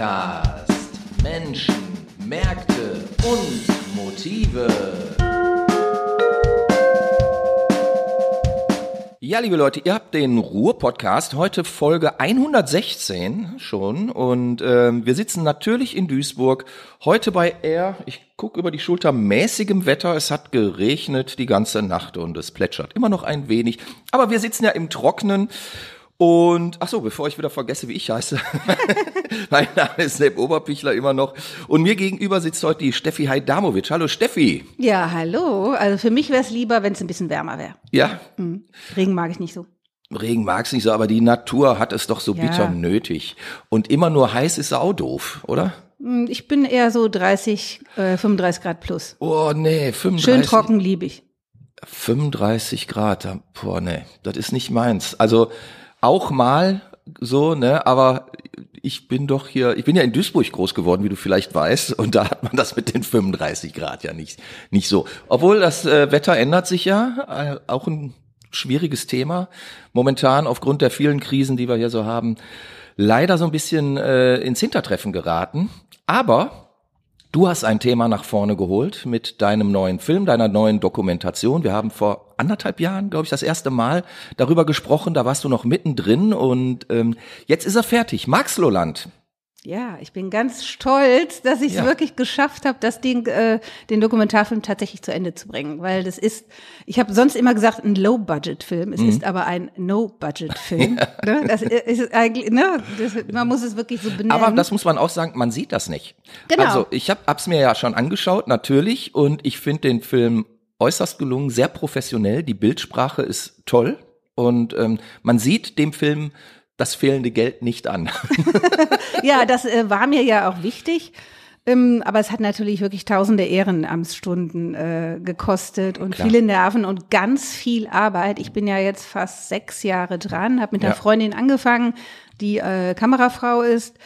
Podcast. Menschen, Märkte und Motive. Ja, liebe Leute, ihr habt den Ruhr-Podcast, heute Folge 116 schon. Und ähm, wir sitzen natürlich in Duisburg, heute bei eher, ich gucke über die Schulter, mäßigem Wetter. Es hat geregnet die ganze Nacht und es plätschert immer noch ein wenig, aber wir sitzen ja im Trocknen und ach so, bevor ich wieder vergesse, wie ich heiße. mein Name ist Sepp Oberpichler immer noch. Und mir gegenüber sitzt heute die Steffi Hajdamovic. Hallo Steffi. Ja, hallo. Also für mich wäre es lieber, wenn es ein bisschen wärmer wäre. Ja. Mhm. Regen mag ich nicht so. Regen mag's nicht so, aber die Natur hat es doch so Ja. bitter nötig. Und immer nur heiß ist auch doof, oder? Hm, Ich bin eher so 30, äh, 35 Grad plus. Oh nee, 35. Schön trocken liebe ich. 35 Grad, boah nee, das ist nicht meins. Also auch mal so, ne, aber ich bin doch hier, ich bin ja in Duisburg groß geworden, wie du vielleicht weißt, und da hat man das mit den 35 Grad ja nicht, nicht so. Obwohl das äh, Wetter ändert sich ja, äh, auch ein schwieriges Thema. Momentan aufgrund der vielen Krisen, die wir hier so haben, leider so ein bisschen äh, ins Hintertreffen geraten. Aber Du hast ein Thema nach vorne geholt mit deinem neuen Film, deiner neuen Dokumentation. Wir haben vor anderthalb Jahren, glaube ich, das erste Mal darüber gesprochen. Da warst du noch mittendrin und ähm, jetzt ist er fertig. Maxloland. Ja, ich bin ganz stolz, dass ich es Ja. wirklich geschafft habe, das Ding, äh, den Dokumentarfilm tatsächlich zu Ende zu bringen. Weil das ist, ich habe sonst immer gesagt, ein Low-Budget-Film. Mhm. Es ist aber ein No-Budget-Film. ne? Das ist eigentlich, ne? Das, man muss es wirklich so benennen. Aber das muss man auch sagen, man sieht das nicht. Genau. Also ich hab, hab's mir ja schon angeschaut, natürlich, und ich finde den Film äußerst gelungen, sehr professionell. Die Bildsprache ist toll und ähm, man sieht dem Film das fehlende Geld nicht an. Ja, das äh, war mir ja auch wichtig. Ähm, aber es hat natürlich wirklich tausende Ehrenamtsstunden äh, gekostet und Klar. viele Nerven und ganz viel Arbeit. Ich bin ja jetzt fast sechs Jahre dran, habe mit einer Ja. Freundin angefangen, die äh, Kamerafrau ist.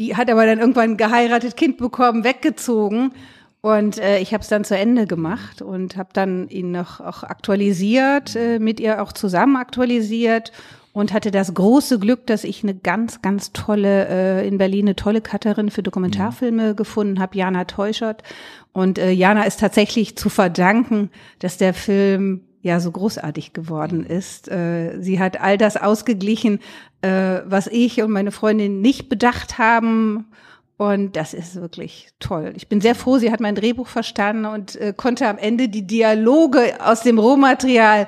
Die hat aber dann irgendwann geheiratet, Kind bekommen, weggezogen. Und äh, ich habe es dann zu Ende gemacht und habe dann ihn noch auch aktualisiert, äh, mit ihr auch zusammen aktualisiert und hatte das große Glück, dass ich eine ganz, ganz tolle, äh, in Berlin eine tolle Cutterin für Dokumentarfilme gefunden habe, Jana Teuschert. Und äh, Jana ist tatsächlich zu verdanken, dass der Film ja so großartig geworden ist. Äh, sie hat all das ausgeglichen, äh, was ich und meine Freundin nicht bedacht haben. Und das ist wirklich toll. Ich bin sehr froh, sie hat mein Drehbuch verstanden und äh, konnte am Ende die Dialoge aus dem Rohmaterial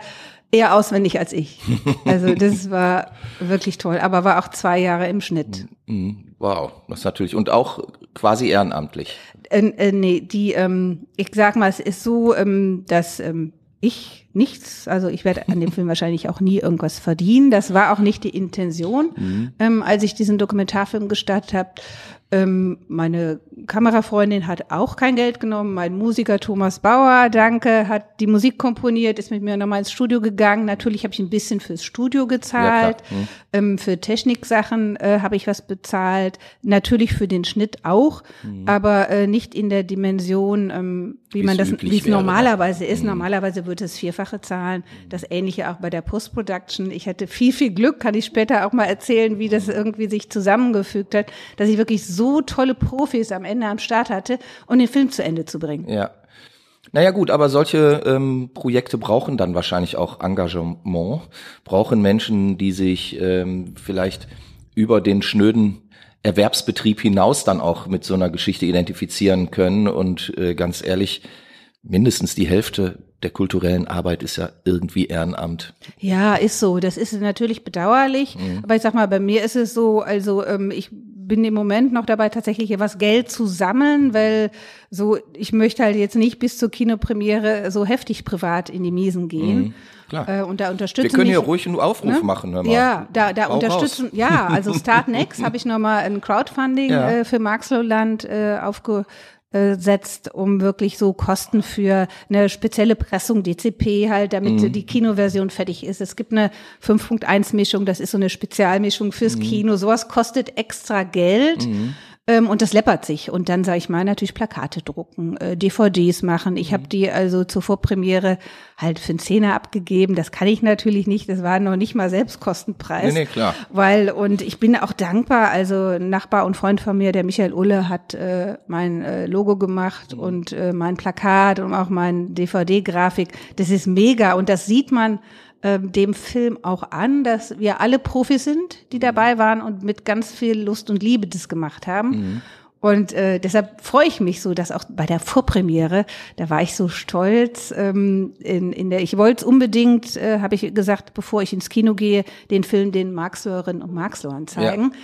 eher auswendig als ich. Also das war wirklich toll, aber war auch zwei Jahre im Schnitt. Mhm. Wow, das ist natürlich und auch quasi ehrenamtlich. Äh, äh, nee, die, ähm, ich sag mal, es ist so, ähm, dass ähm, ich nichts, also ich werde an dem Film wahrscheinlich auch nie irgendwas verdienen. Das war auch nicht die Intention, ähm, als ich diesen Dokumentarfilm gestartet habe. Ähm, meine Kamerafreundin hat auch kein Geld genommen. Mein Musiker Thomas Bauer, danke, hat die Musik komponiert, ist mit mir nochmal ins Studio gegangen. Natürlich habe ich ein bisschen fürs Studio gezahlt. Ja. Mhm. Ähm, für Techniksachen äh, habe ich was bezahlt. Natürlich für den Schnitt auch, aber äh, nicht in der Dimension, ähm, wie Wie's man das, wie es ne? normalerweise ist. Normalerweise wird es vierfache zahlen. Das Ähnliche auch bei der Post-Production. Ich hatte viel, viel Glück, kann ich später auch mal erzählen, wie das irgendwie sich zusammengefügt hat, dass ich wirklich so tolle Profis am Ende am Start hatte, um den Film zu Ende zu bringen. Ja. Naja gut, aber solche ähm, Projekte brauchen dann wahrscheinlich auch Engagement, brauchen Menschen, die sich ähm, vielleicht über den schnöden Erwerbsbetrieb hinaus dann auch mit so einer Geschichte identifizieren können. Und äh, ganz ehrlich, mindestens die Hälfte der kulturellen Arbeit ist ja irgendwie Ehrenamt. Ja, ist so. Das ist natürlich bedauerlich. Mhm. Aber ich sag mal, bei mir ist es so, also ähm, ich bin im Moment noch dabei, tatsächlich hier was Geld zu sammeln, weil so, ich möchte halt jetzt nicht bis zur Kinopremiere so heftig privat in die Miesen gehen. Klar. Äh, und da Wir unterstützen können hier mich, ruhig einen Aufruf ne? machen, hör mal. Ja, da, da Hau unterstützen, ja, also Start Next habe ich nochmal ein Crowdfunding Ja. äh, für Marxloland äh, aufgesetzt, um wirklich so Kosten für eine spezielle Pressung, DCP halt, damit Mhm. die Kinoversion fertig ist. Es gibt eine 5.1 Mischung, das ist so eine Spezialmischung fürs Mhm. Kino. Sowas kostet extra Geld. Ähm, und das läppert sich. Und dann sage ich mal natürlich Plakate drucken, äh, DVDs machen. Ich mhm. habe die also zur Vorpremiere halt für einen Zehner abgegeben. Das kann ich natürlich nicht. Das war noch nicht mal Selbstkostenpreis. Nee, nee, klar. Weil, und ich bin auch dankbar. Also Nachbar und Freund von mir, der Michael Ulle, hat äh, mein äh, Logo gemacht mhm. und äh, mein Plakat und auch mein DVD-Grafik. Das ist mega. Und das sieht man ähm, dem Film auch an, dass wir alle Profis sind, die dabei waren und mit ganz viel Lust und Liebe das gemacht haben. Mhm. Und äh, deshalb freue ich mich so, dass auch bei der Vorpremiere, da war ich so stolz. Ähm, in, in der, ich wollte es unbedingt, äh, habe ich gesagt, bevor ich ins Kino gehe, den Film den Marxloerinnen und Marxloern zeigen. Ja.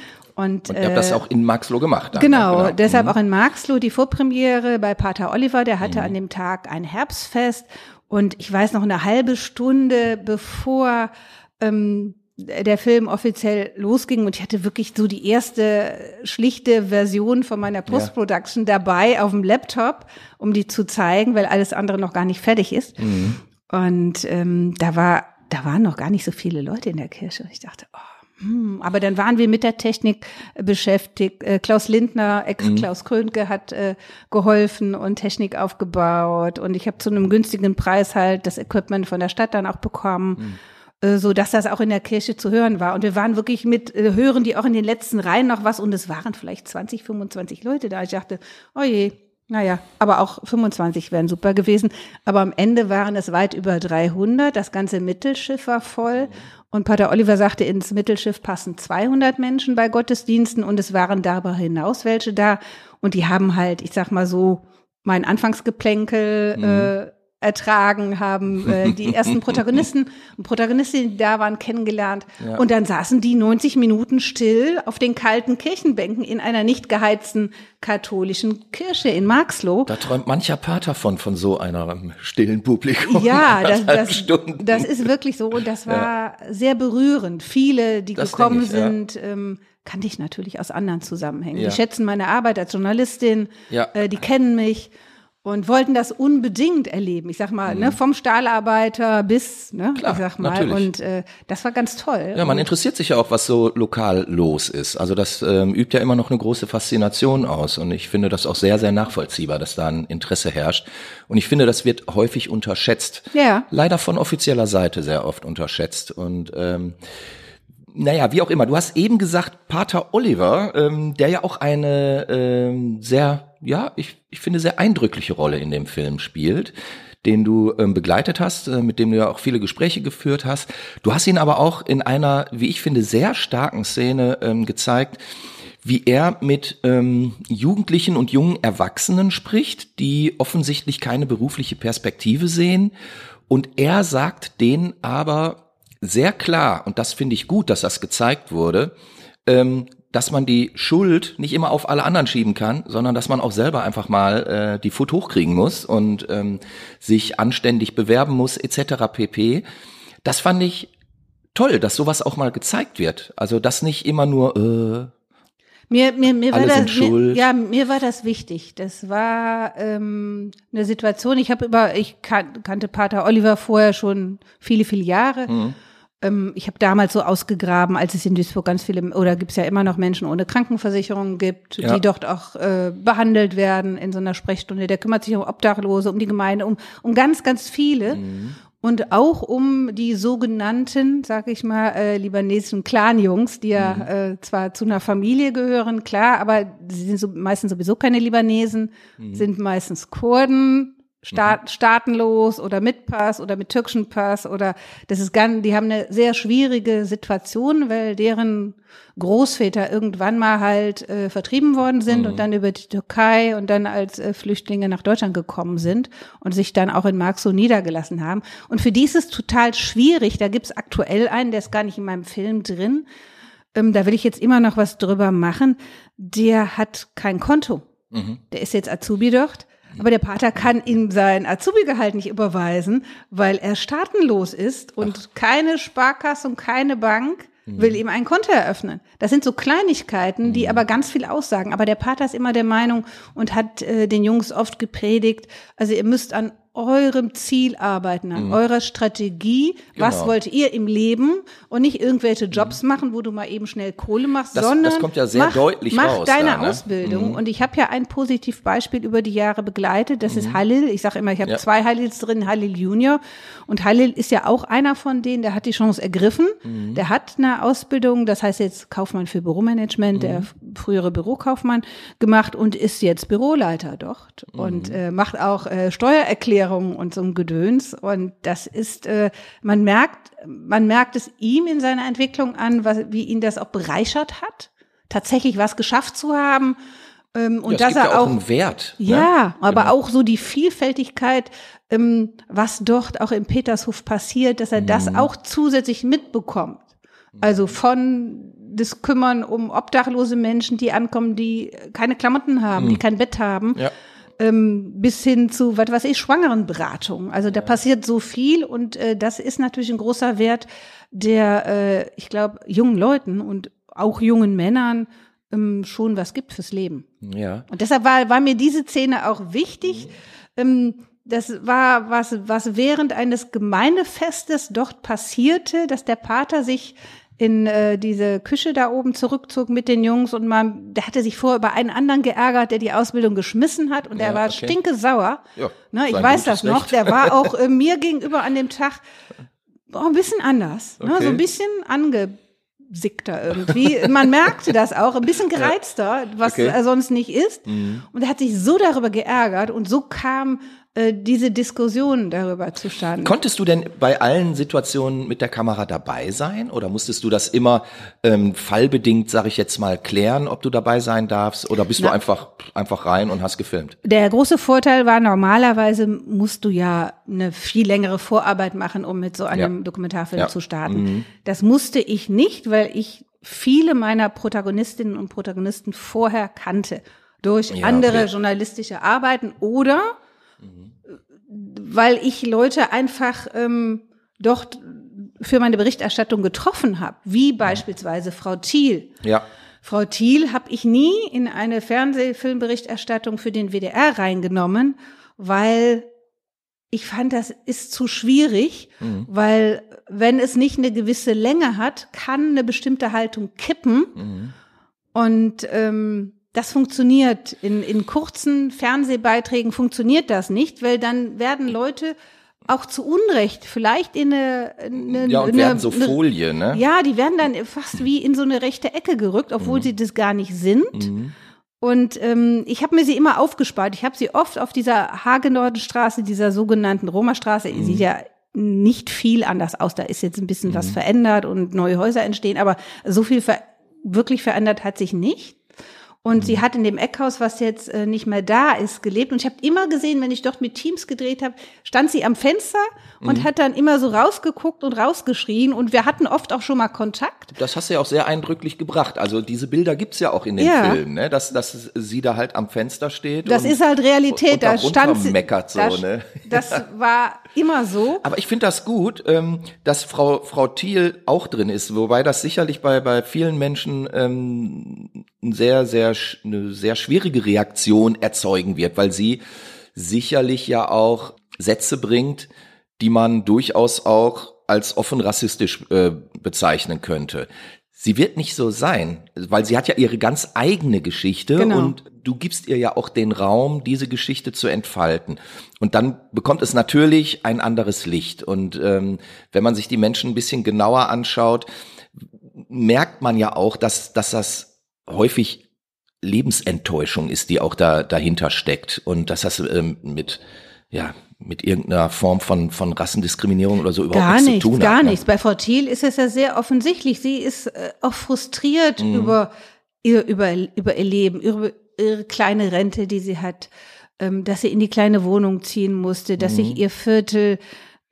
Und, und ihr habt das äh, auch in Marxloh gemacht. Dann, genau, genau, deshalb mhm. auch in Marxloh die Vorpremiere bei Pater Oliver, der hatte mhm. an dem Tag ein Herbstfest und ich weiß noch eine halbe Stunde bevor ähm, der Film offiziell losging und ich hatte wirklich so die erste schlichte Version von meiner Post-Production ja. dabei auf dem Laptop, um die zu zeigen, weil alles andere noch gar nicht fertig ist. Mhm. Und ähm, da war, da waren noch gar nicht so viele Leute in der Kirche. Ich dachte, oh, aber dann waren wir mit der Technik äh, beschäftigt. Äh, Klaus Lindner, Ex-Klaus mhm. Krönke hat äh, geholfen und Technik aufgebaut. Und ich habe zu einem günstigen Preis halt das Equipment von der Stadt dann auch bekommen. Mhm. Äh, so dass das auch in der Kirche zu hören war. Und wir waren wirklich mit, äh, hören die auch in den letzten Reihen noch was. Und es waren vielleicht 20, 25 Leute da. Ich dachte, oh je, naja, aber auch 25 wären super gewesen. Aber am Ende waren es weit über 300. Das ganze Mittelschiff war voll. Und Pater Oliver sagte, ins Mittelschiff passen 200 Menschen bei Gottesdiensten und es waren darüber hinaus welche da. Und die haben halt, ich sag mal so, mein Anfangsgeplänkel mhm. äh, ertragen, haben äh, die ersten Protagonisten und Protagonistinnen, die da waren, kennengelernt. Ja. Und dann saßen die 90 Minuten still auf den kalten Kirchenbänken in einer nicht geheizten katholischen Kirche in Marxloh. Da träumt mancher Pater von, von so einer stillen Publikum. Ja, das, das, das ist wirklich so. Und das war ja. sehr berührend. Viele, die das gekommen ich, sind, ja. ähm, kannte ich natürlich aus anderen Zusammenhängen. Die schätzen meine Arbeit als Journalistin, äh, die kennen mich und wollten das unbedingt erleben. Ich sag mal, ne, mhm. ne, vom Stahlarbeiter bis, ne, Klar, ich sag mal. Natürlich. Und äh, das war ganz toll. Ja, man interessiert sich ja auch, was so lokal los ist. Also das ähm, übt ja immer noch eine große Faszination aus. Und ich finde das auch sehr, sehr nachvollziehbar, dass da ein Interesse herrscht. Und ich finde, das wird häufig unterschätzt. Ja. Leider von offizieller Seite sehr oft unterschätzt. Und ähm, naja, wie auch immer. Du hast eben gesagt, Pater Oliver, ähm, der ja auch eine ähm, sehr ja, ich, ich finde, sehr eindrückliche Rolle in dem Film spielt den du ähm, begleitet hast, äh, mit dem du ja auch viele Gespräche geführt hast. Du hast ihn aber auch in einer, wie ich finde, sehr starken Szene ähm, gezeigt, wie er mit ähm, Jugendlichen und jungen Erwachsenen spricht, die offensichtlich keine berufliche Perspektive sehen. Und er sagt denen aber sehr klar, und das finde ich gut, dass das gezeigt wurde, ähm, dass man die Schuld nicht immer auf alle anderen schieben kann, sondern dass man auch selber einfach mal äh, die Foot hochkriegen muss und ähm, sich anständig bewerben muss etc. pp. Das fand ich toll, dass sowas auch mal gezeigt wird. Also dass nicht immer nur äh, mir, mir, mir war das, mir, ja, mir war das wichtig. Das war ähm, eine Situation. Ich habe über, ich kan kannte Pater Oliver vorher schon viele, viele Jahre. Mhm ähm, ich habe damals so ausgegraben, als es in Duisburg ganz viele, oder gibt es ja immer noch Menschen ohne Krankenversicherung gibt, ja. die dort auch äh, behandelt werden in so einer Sprechstunde. Der kümmert sich um Obdachlose, um die Gemeinde, um, um ganz, ganz viele. Mhm. Und auch um die sogenannten, sag ich mal, äh, libanesischen Clanjungs, die ja mhm. äh, zwar zu einer Familie gehören, klar, aber sie sind so, meistens sowieso keine Libanesen, mhm. sind meistens Kurden, Staat, mhm. staatenlos oder mit Pass oder mit türkischen Pass oder das ist ganz, die haben eine sehr schwierige Situation, weil deren Großväter irgendwann mal halt äh, vertrieben worden sind mhm. und dann über die Türkei und dann als äh, Flüchtlinge nach Deutschland gekommen sind und sich dann auch in Marxo niedergelassen haben. Und für die ist es total schwierig. Da gibt's aktuell einen, der ist gar nicht in meinem Film drin. Ähm, da will ich jetzt immer noch was drüber machen. Der hat kein Konto. Mhm. Der ist jetzt Azubi dort aber der Pater kann ihm sein Azubi-Gehalt nicht überweisen, weil er staatenlos ist und Ach. keine Sparkasse und keine Bank will ihm ein Konto eröffnen. Das sind so Kleinigkeiten, die mhm. aber ganz viel aussagen. Aber der Pater ist immer der Meinung und hat äh, den Jungs oft gepredigt, also ihr müsst an eurem Ziel arbeiten, an eurer Strategie. Was Genau. wollt ihr im Leben und nicht irgendwelche Jobs machen, wo du mal eben schnell Kohle machst, Das- sondern das kommt ja sehr mach, deutlich mach raus deine da, ne? Ausbildung. Und ich habe ja ein Positivbeispiel über die Jahre begleitet. Das ist Halil. Ich sage immer, ich habe Ja. zwei Halils drin, Halil Junior. Und Halil ist ja auch einer von denen, der hat die Chance ergriffen. Der hat eine Ausbildung, das heißt jetzt Kaufmann für Büromanagement, der f- frühere Bürokaufmann gemacht und ist jetzt Büroleiter dort und äh, macht auch äh, Steuererklärungen und so ein Gedöns. Und das ist, äh, man merkt, man merkt es ihm in seiner Entwicklung an, was, wie ihn das auch bereichert hat, tatsächlich was geschafft zu haben. Ähm, und ja, dass er ja auch auch Wert. ne? ja, aber Genau. auch so die Vielfältigkeit, ähm, was dort auch in Petershof passiert, dass er das Mhm. auch zusätzlich mitbekommt. Also von das Kümmern um obdachlose Menschen, die ankommen, die keine Klamotten haben, die kein Bett haben, Mhm. Ja. Ähm, bis hin zu, was weiß ich, Schwangerenberatung. Also da passiert so viel und äh, das ist natürlich ein großer Wert, der, äh, ich glaube, jungen Leuten und auch jungen Männern ähm, schon was gibt fürs Leben. Ja. Und deshalb war, war mir diese Szene auch wichtig. Ähm, das war was, was während eines Gemeindefestes dort passierte, dass der Pater sich in äh, diese Küche da oben zurückzog mit den Jungs und man, der hatte sich vorher über einen anderen geärgert, der die Ausbildung geschmissen hat und der Ja, war okay. stinkesauer. Ja, ne, ich weiß das noch. Recht. Der war auch äh, mir gegenüber an dem Tag oh, ein bisschen anders, ne, Okay. so ein bisschen angesickter irgendwie. Man merkte das auch, ein bisschen gereizter, was Okay. Mhm. er sonst nicht ist. Und er hat sich so darüber geärgert und so kam äh, diese Diskussion darüber zustande. Konntest du denn bei allen Situationen mit der Kamera dabei sein oder musstest du das immer ähm, fallbedingt, sage ich jetzt mal, klären, ob du dabei sein darfst oder bist du einfach einfach rein und hast gefilmt? Der große Vorteil war, normalerweise musst du ja eine viel längere Vorarbeit machen, um mit so einem Ja. Dokumentarfilm Ja. Mhm. zu starten. Das musste ich nicht, weil ich viele meiner Protagonistinnen und Protagonisten vorher kannte. Durch Ja, andere okay. journalistische Arbeiten oder weil ich Leute einfach ähm, dort für meine Berichterstattung getroffen habe, wie beispielsweise Frau Thiel. Ja. Frau Thiel habe ich nie in eine Fernsehfilmberichterstattung für den WDR reingenommen, weil ich fand, das ist zu schwierig, weil wenn es nicht eine gewisse Länge hat, kann eine bestimmte Haltung kippen. Und ähm, das funktioniert. In, in kurzen Fernsehbeiträgen funktioniert das nicht, weil dann werden Leute auch zu Unrecht vielleicht in eine, eine, Ja, und eine, werden so eine Folie, ne? ja, die werden dann fast wie in so eine rechte Ecke gerückt, obwohl sie das gar nicht sind. Und ähm, ich habe mir sie immer aufgespart. Ich habe sie oft auf dieser Hagenordenstraße, dieser sogenannten Roma-Straße, sieht ja nicht viel anders aus. Da ist jetzt ein bisschen was verändert und neue Häuser entstehen, aber so viel ver wirklich verändert hat sich nicht. Und sie hat in dem Eckhaus, was jetzt äh, nicht mehr da ist, gelebt. Und ich habe immer gesehen, wenn ich dort mit Teams gedreht habe, stand sie am Fenster und hat dann immer so rausgeguckt und rausgeschrien. Und wir hatten oft auch schon mal Kontakt. Das hast du ja auch sehr eindrücklich gebracht. Also diese Bilder gibt's ja auch in den Ja. Filmen, ne? Dass, dass sie da halt am Fenster steht. Das und, ist halt Realität. Und da da stand sie. meckert so, da, ne? Das war immer so. Aber ich finde das gut, ähm, dass Frau, Frau Thiel auch drin ist, wobei das sicherlich bei, bei vielen Menschen ähm, ein sehr, sehr, eine sehr schwierige Reaktion erzeugen wird, weil sie sicherlich ja auch Sätze bringt, die man durchaus auch als offen rassistisch äh, bezeichnen könnte. Sie wird nicht so sein, weil sie hat ja ihre ganz eigene Geschichte Genau. und du gibst ihr ja auch den Raum, diese Geschichte zu entfalten. Und dann bekommt es natürlich ein anderes Licht. Und ähm, wenn man sich die Menschen ein bisschen genauer anschaut, merkt man ja auch, dass, dass das häufig Lebensenttäuschung ist, die auch da dahinter steckt. Und dass das ähm, mit, ja, mit irgendeiner Form von, von Rassendiskriminierung oder so überhaupt Gar nichts nichts, zu tun gar hat. ne? nichts. Bei Frau Thiel ist es ja sehr offensichtlich. Sie ist äh, auch frustriert Mhm. über ihr, über, über ihr Leben, über ihre kleine Rente, die sie hat, ähm, dass sie in die kleine Wohnung ziehen musste, dass Mhm. sich ihr Viertel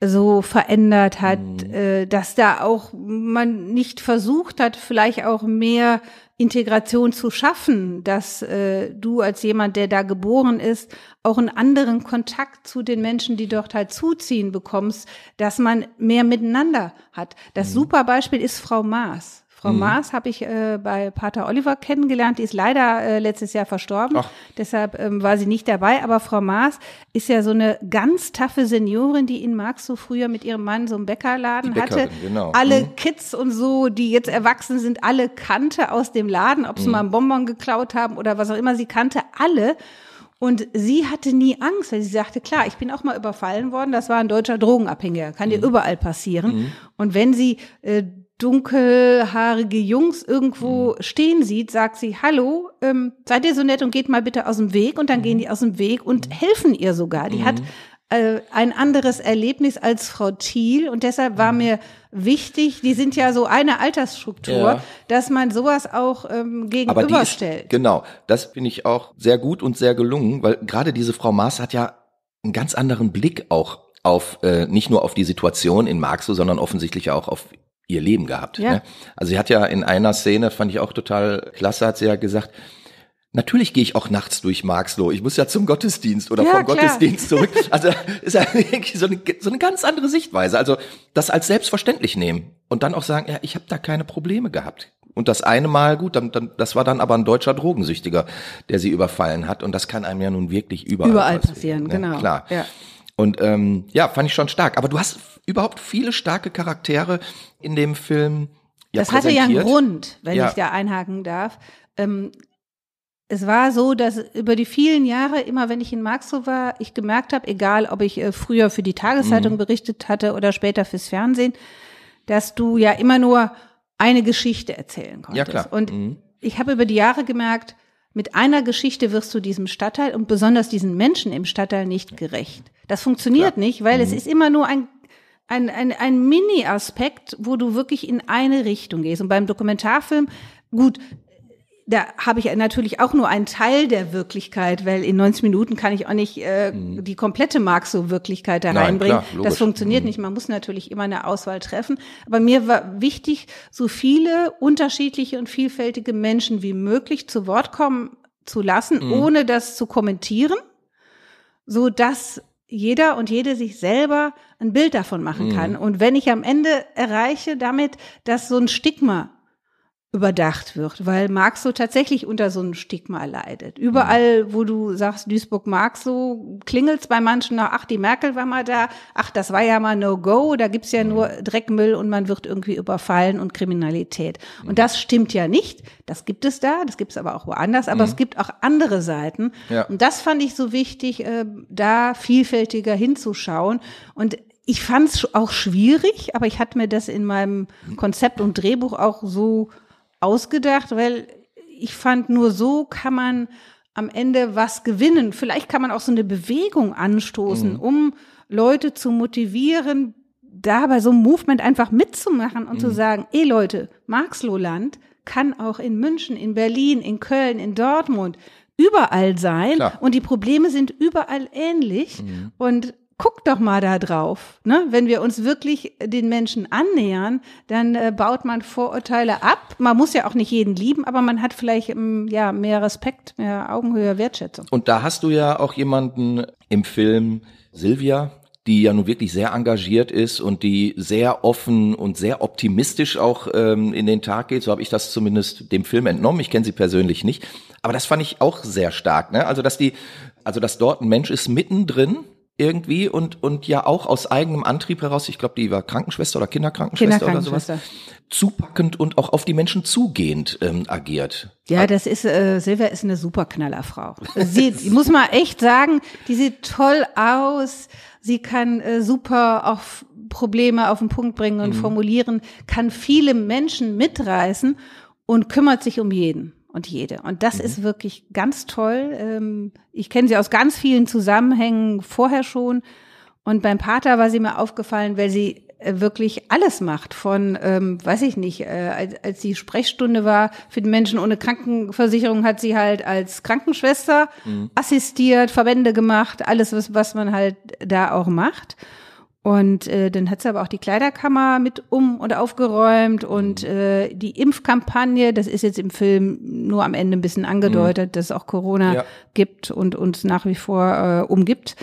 so verändert hat, Mhm. äh, dass da auch man nicht versucht hat, vielleicht auch mehr Integration zu schaffen, dass äh, du als jemand, der da geboren ist, auch einen anderen Kontakt zu den Menschen, die dort halt zuziehen, bekommst, dass man mehr miteinander hat. Das super Beispiel ist Frau Maas. Frau Maas habe ich äh, bei Pater Oliver kennengelernt. Die ist leider äh, letztes Jahr verstorben. Ach. Deshalb ähm, war sie nicht dabei. Aber Frau Maas ist ja so eine ganz taffe Seniorin, die in Marx so früher mit ihrem Mann so einen Bäckerladen hatte. Genau. Alle Mhm. Kids und so, die jetzt erwachsen sind, alle kannte aus dem Laden, ob sie Mhm. mal einen Bonbon geklaut haben oder was auch immer. Sie kannte alle. Und sie hatte nie Angst, weil sie sagte, klar, ich bin auch mal überfallen worden, das war ein deutscher Drogenabhängiger, kann Mhm. dir überall passieren. Und wenn sie äh, dunkelhaarige Jungs irgendwo Mhm. stehen sieht, sagt sie, hallo, ähm, seid ihr so nett und geht mal bitte aus dem Weg. Und dann gehen die aus dem Weg und Mhm. helfen ihr sogar. Die hat äh, ein anderes Erlebnis als Frau Thiel und deshalb Mhm. war mir wichtig, die sind ja so eine Altersstruktur, Ja. dass man sowas auch ähm, die ist, gegenüberstellt. genau, das finde ich auch sehr gut und sehr gelungen, weil gerade diese Frau Maas hat ja einen ganz anderen Blick auch auf, äh, nicht nur auf die Situation in Marxloh, sondern offensichtlich auch auf ihr Leben gehabt. Ja. Ne? Also sie hat ja in einer Szene, fand ich auch total klasse, hat sie ja gesagt, Natürlich gehe ich auch nachts durch Marxloh. Ich muss ja zum Gottesdienst oder Ja, vom klar. Gottesdienst zurück. Also ist ja so eine, so eine ganz andere Sichtweise. Also das als selbstverständlich nehmen und dann auch sagen, ja, ich habe da keine Probleme gehabt. Und das eine Mal, gut, dann, dann, das war dann aber ein deutscher Drogensüchtiger, der sie überfallen hat. Und das kann einem ja nun wirklich überall, Überall passieren, ne? genau. Klar. Ja. Und ähm, ja, fand ich schon stark. Aber du hast überhaupt viele starke Charaktere in dem Film. Ja, das hatte ja einen. Grund, wenn Ja. ich da einhaken darf. Ähm, es war so, dass über die vielen Jahre, immer wenn ich in Marxloh war, ich gemerkt habe, egal ob ich äh, früher für die Mhm. Tageszeitung berichtet hatte oder später fürs Fernsehen, dass du ja immer nur eine Geschichte erzählen konntest. Ja, klar. Und Mhm. ich habe über die Jahre gemerkt, mit einer Geschichte wirst du diesem Stadtteil und besonders diesen Menschen im Stadtteil nicht gerecht. Das funktioniert nicht, weil Mhm. es ist immer nur ein ein, ein, ein Mini-Aspekt, wo du wirklich in eine Richtung gehst. Und beim Dokumentarfilm, gut, da habe ich natürlich auch nur einen Teil der Wirklichkeit, weil in 90 Minuten kann ich auch nicht äh, die komplette Marx-so-Wirklichkeit da Mhm. Nein, reinbringen. klar, das funktioniert Mhm. nicht. Man muss natürlich immer eine Auswahl treffen. Aber mir war wichtig, so viele unterschiedliche und vielfältige Menschen wie möglich zu Wort kommen zu lassen, Mhm. ohne das zu kommentieren, so dass jeder und jede sich selber ein Bild davon machen Mhm. kann. Und wenn ich am Ende erreiche damit, dass so ein Stigma überdacht wird, weil Marx so tatsächlich unter so einem Stigma leidet. Überall, wo du sagst, Duisburg Marx so, klingelt's bei manchen nach, ach, die Merkel war mal da, ach, das war ja mal No-Go, da gibt's ja nur Dreckmüll und man wird irgendwie überfallen und Kriminalität. Und das stimmt ja nicht. Das gibt es da, das gibt's aber auch woanders, aber es gibt auch andere Seiten. Ja. Und das fand ich so wichtig, äh, da vielfältiger hinzuschauen. Und ich fand es auch schwierig, aber ich hatte mir das in meinem Konzept und Drehbuch auch so ausgedacht, weil ich fand, nur so kann man am Ende was gewinnen. Vielleicht kann man auch so eine Bewegung anstoßen, um Leute zu motivieren, da bei so einem Movement einfach mitzumachen und zu sagen, ey Leute, Marxlohland kann auch in München, in Berlin, in Köln, in Dortmund überall sein Klar. und die Probleme sind überall ähnlich und guckt doch mal da drauf. Ne? Wenn wir uns wirklich den Menschen annähern, dann äh, baut man Vorurteile ab. Man muss ja auch nicht jeden lieben, aber man hat vielleicht ähm, ja mehr Respekt, mehr Augenhöhe, Wertschätzung. Und da hast du ja auch jemanden im Film, Silvia, die ja nun wirklich sehr engagiert ist und die sehr offen und sehr optimistisch auch ähm, in den Tag geht. So habe ich das zumindest dem Film entnommen. Ich kenne sie persönlich nicht, aber das fand ich auch sehr stark. Ne? Also dass die, also dass dort ein Mensch ist mittendrin irgendwie und und ja auch aus eigenem Antrieb heraus. Ich glaube, die war Krankenschwester oder Kinderkrankenschwester, oder sowas. Kinderkrankenschwester. Zupackend und auch auf die Menschen zugehend ähm, agiert. Ja, das ist, äh, Silvia ist eine super Knallerfrau. Sie, muss mal echt sagen, die sieht toll aus. Sie kann äh, super auf Probleme auf den Punkt bringen und formulieren, kann viele Menschen mitreißen und kümmert sich um jeden und jede. Und das ist wirklich ganz toll. Ähm, ich kenne sie aus ganz vielen Zusammenhängen vorher schon. Und beim Pater war sie mir aufgefallen, weil sie äh, wirklich alles macht von, ähm, weiß ich nicht, äh, als, als die Sprechstunde war für die Menschen ohne Krankenversicherung, hat sie halt als Krankenschwester assistiert, Verbände gemacht, alles, was, was man halt da auch macht. Und äh, dann hat sie aber auch die Kleiderkammer mit um und aufgeräumt und äh, die Impfkampagne, das ist jetzt im Film nur am Ende ein bisschen angedeutet, dass es auch Corona Ja. gibt und uns nach wie vor äh, umgibt.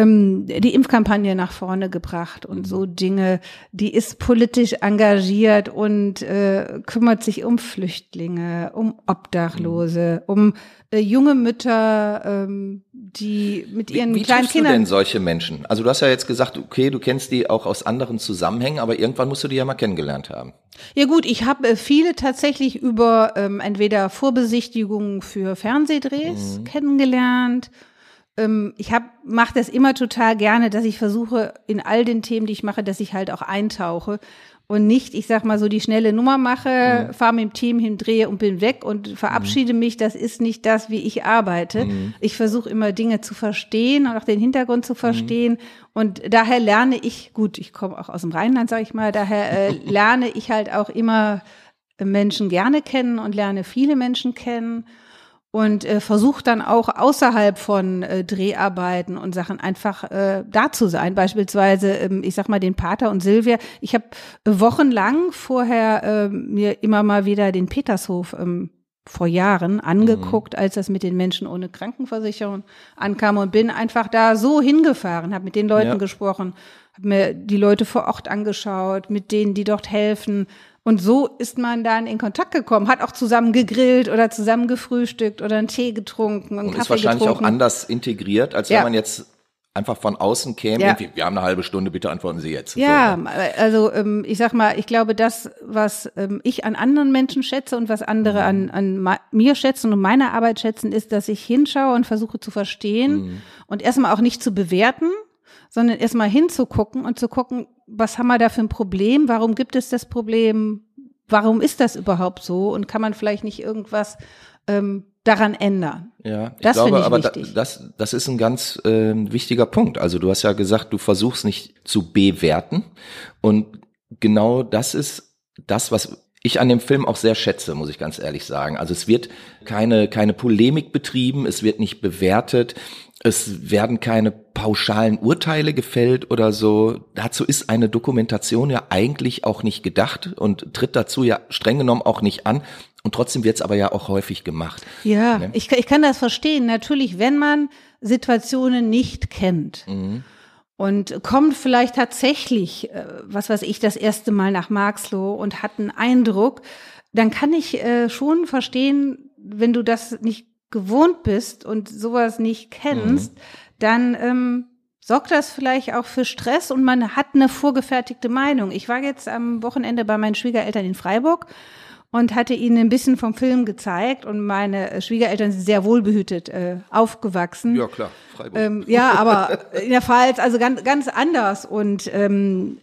Ähm, die Impfkampagne nach vorne gebracht und so Dinge. Die ist politisch engagiert und äh, kümmert sich um Flüchtlinge, um Obdachlose, um äh, junge Mütter, ähm, die mit ihren wie, wie kleinen Kindern. du denn solche Menschen? Also du hast ja jetzt gesagt, okay, du kennst die auch aus anderen Zusammenhängen, aber irgendwann musst du die ja mal kennengelernt haben. Ja gut, ich habe äh, viele tatsächlich über ähm, entweder Vorbesichtigungen für Fernseh-Drehs Mhm. kennengelernt. Ähm, ich mache das immer total gerne, dass ich versuche in all den Themen, die ich mache, dass ich halt auch eintauche und nicht, ich sag mal so die schnelle Nummer mache, Mhm. fahre mit dem Team hin, drehe und bin weg und verabschiede mich. Das ist nicht das, wie ich arbeite. Mhm. Ich versuche immer Dinge zu verstehen und auch den Hintergrund Mhm. zu verstehen. Und daher lerne ich, gut, ich komme auch aus dem Rheinland, sage ich mal, daher äh, lerne ich halt auch immer Menschen gerne kennen und lerne viele Menschen kennen und äh, versuche dann auch außerhalb von äh, Dreharbeiten und Sachen einfach äh, da zu sein. Beispielsweise, ähm, ich sag mal, den Pater und Silvia. Ich habe wochenlang vorher äh, mir immer mal wieder den Petershof ähm, vor Jahren angeguckt, als das mit den Menschen ohne Krankenversicherung ankam und bin einfach da so hingefahren, habe mit den Leuten Ja. gesprochen, habe mir die Leute vor Ort angeschaut, mit denen, die dort helfen. Und so ist man dann in Kontakt gekommen, hat auch zusammen gegrillt oder zusammen gefrühstückt oder einen Tee getrunken, einen Und Kaffee ist wahrscheinlich getrunken. auch anders integriert, als Ja. wenn man jetzt einfach von außen käme. Ja. Wir haben eine halbe Stunde, bitte antworten Sie jetzt. Ja, So, ne? also ähm, ich sag mal, ich glaube, das, was ähm, ich an anderen Menschen schätze und was andere an, an ma- mir schätzen und meiner Arbeit schätzen, ist, dass ich hinschaue und versuche zu verstehen und erstmal auch nicht zu bewerten, sondern erstmal hinzugucken und zu gucken, was haben wir da für ein Problem, warum gibt es das Problem, warum ist das überhaupt so und kann man vielleicht nicht irgendwas ähm, daran ändern. Ja, ich Das glaube, finde ich aber wichtig. das, das ist ein ganz äh, wichtiger Punkt. Also du hast ja gesagt, du versuchst nicht zu bewerten. Und genau das ist das, was ich an dem Film auch sehr schätze, muss ich ganz ehrlich sagen. Also es wird keine, keine Polemik betrieben, es wird nicht bewertet, es werden keine pauschalen Urteile gefällt oder so. Dazu ist eine Dokumentation ja eigentlich auch nicht gedacht und tritt dazu ja streng genommen auch nicht an. Und trotzdem wird es aber ja auch häufig gemacht. Ja, Ne? ich, ich kann das verstehen. Natürlich, wenn man Situationen nicht kennt und kommt vielleicht tatsächlich, äh, was weiß ich, das erste Mal nach Marxloh und hat einen Eindruck, dann kann ich äh, schon verstehen, wenn du das nicht gewohnt bist und sowas nicht kennst, dann ähm, sorgt das vielleicht auch für Stress und man hat eine vorgefertigte Meinung. Ich war jetzt am Wochenende bei meinen Schwiegereltern in Freiburg und hatte ihnen ein bisschen vom Film gezeigt und meine äh, Schwiegereltern sind sehr wohlbehütet äh, aufgewachsen. Ja, klar, Freiburg. Ähm, ja, aber in der Pfalz, also ganz, ganz anders. Und ähm,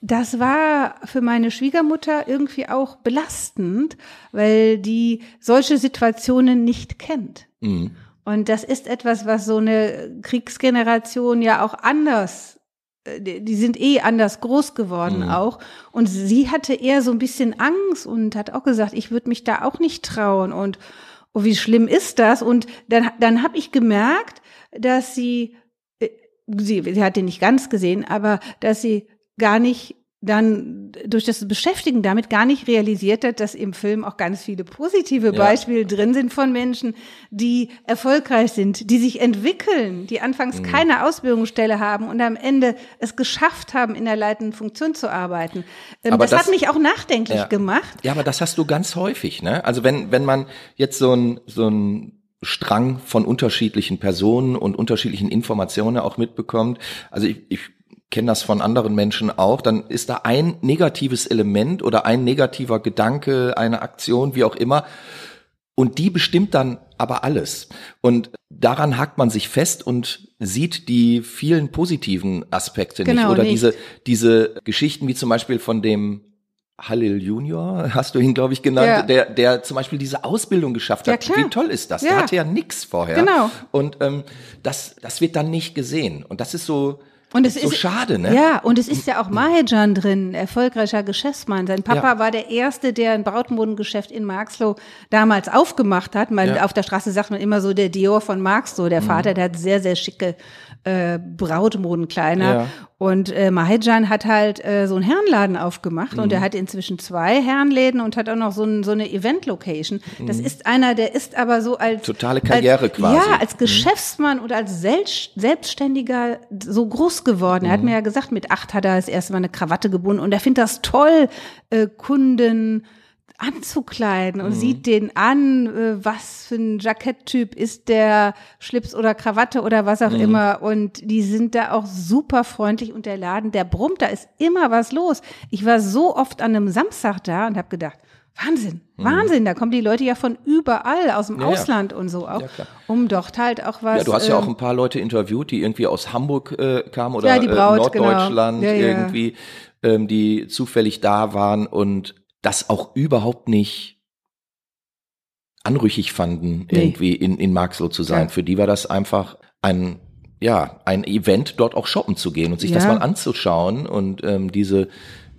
das war für meine Schwiegermutter irgendwie auch belastend, weil die solche Situationen nicht kennt. Mhm. Und das ist etwas, was so eine Kriegsgeneration ja auch anders, äh, die sind eh anders groß geworden Mhm. auch. Und sie hatte eher so ein bisschen Angst und hat auch gesagt, ich würde mich da auch nicht trauen. Und oh, wie schlimm ist das? Und dann, dann habe ich gemerkt, dass sie, äh, sie, sie hat den nicht ganz gesehen, aber dass sie gar nicht dann durch das Beschäftigen damit gar nicht realisiert hat, dass im Film auch ganz viele positive Ja. Beispiele drin sind von Menschen, die erfolgreich sind, die sich entwickeln, die Mhm. anfangs keine Ausbildungsstelle haben und am Ende es geschafft haben, in der leitenden Funktion zu arbeiten. Ähm, das, das- hat mich auch nachdenklich Ja. gemacht. Ja, aber das hast du ganz häufig, ne? Also wenn, wenn man jetzt so ein, so ein Strang von unterschiedlichen Personen und unterschiedlichen Informationen auch mitbekommt, also ich, ich kenne das von anderen Menschen auch, dann ist da ein negatives Element oder ein negativer Gedanke, eine Aktion, wie auch immer, und die bestimmt dann aber alles. Und daran hakt man sich fest und sieht die vielen positiven Aspekte nicht. Genau, Oder nicht. diese, diese Geschichten wie zum Beispiel von dem Halil Junior, hast du ihn, glaube ich, genannt, Ja. der, der zum Beispiel diese Ausbildung geschafft Ja, hat. klar. Wie toll ist das? Ja. Der hatte ja nix vorher. Genau. Und ähm, das, das wird dann nicht gesehen. Und das ist so, Und es so ist schade, ne? Ja, und es ist ja auch Mahejan drin, erfolgreicher Geschäftsmann. Sein Papa Ja. war der erste, der ein Brautmodengeschäft in Marxloh damals aufgemacht hat. Man, Ja. Mhm. Auf der Straße sagt man immer so der Dior von Marxloh. Der Vater, der hat sehr, sehr schicke äh, Brautmodenkleider. Ja. Und äh, Mahejan hat halt äh, so einen Herrenladen aufgemacht und er hat inzwischen zwei Herrenläden und hat auch noch so, ein, so eine Event-Location. Das ist einer, der ist aber so als Totale Karriere als, quasi. Ja, als Geschäftsmann oder als Selbst, Selbstständiger so groß geworden. Er hat mir ja gesagt, mit acht hat er das erste Mal eine Krawatte gebunden und er findet das toll, äh, Kunden anzukleiden und sieht den an, äh, was für ein Jacketttyp ist der, Schlips oder Krawatte oder was auch immer. Und die sind da auch super freundlich und der Laden, der brummt, da ist immer was los. Ich war so oft an einem Samstag da und habe gedacht, Wahnsinn, Wahnsinn, da kommen die Leute ja von überall, aus dem Ja, ja. Ausland und so auch, Ja, um dort halt auch was. Ja, du hast ja ähm, auch ein paar Leute interviewt, die irgendwie aus Hamburg äh, kamen oder Ja, die Braut, äh, Norddeutschland genau. Ja, ja. irgendwie, ähm, die zufällig da waren und das auch überhaupt nicht anrüchig fanden, Nee. irgendwie in, in Marxloh zu sein. Ja. Für die war das einfach ein, ja, ein Event, dort auch shoppen zu gehen und sich das Ja. mal anzuschauen und ähm, diese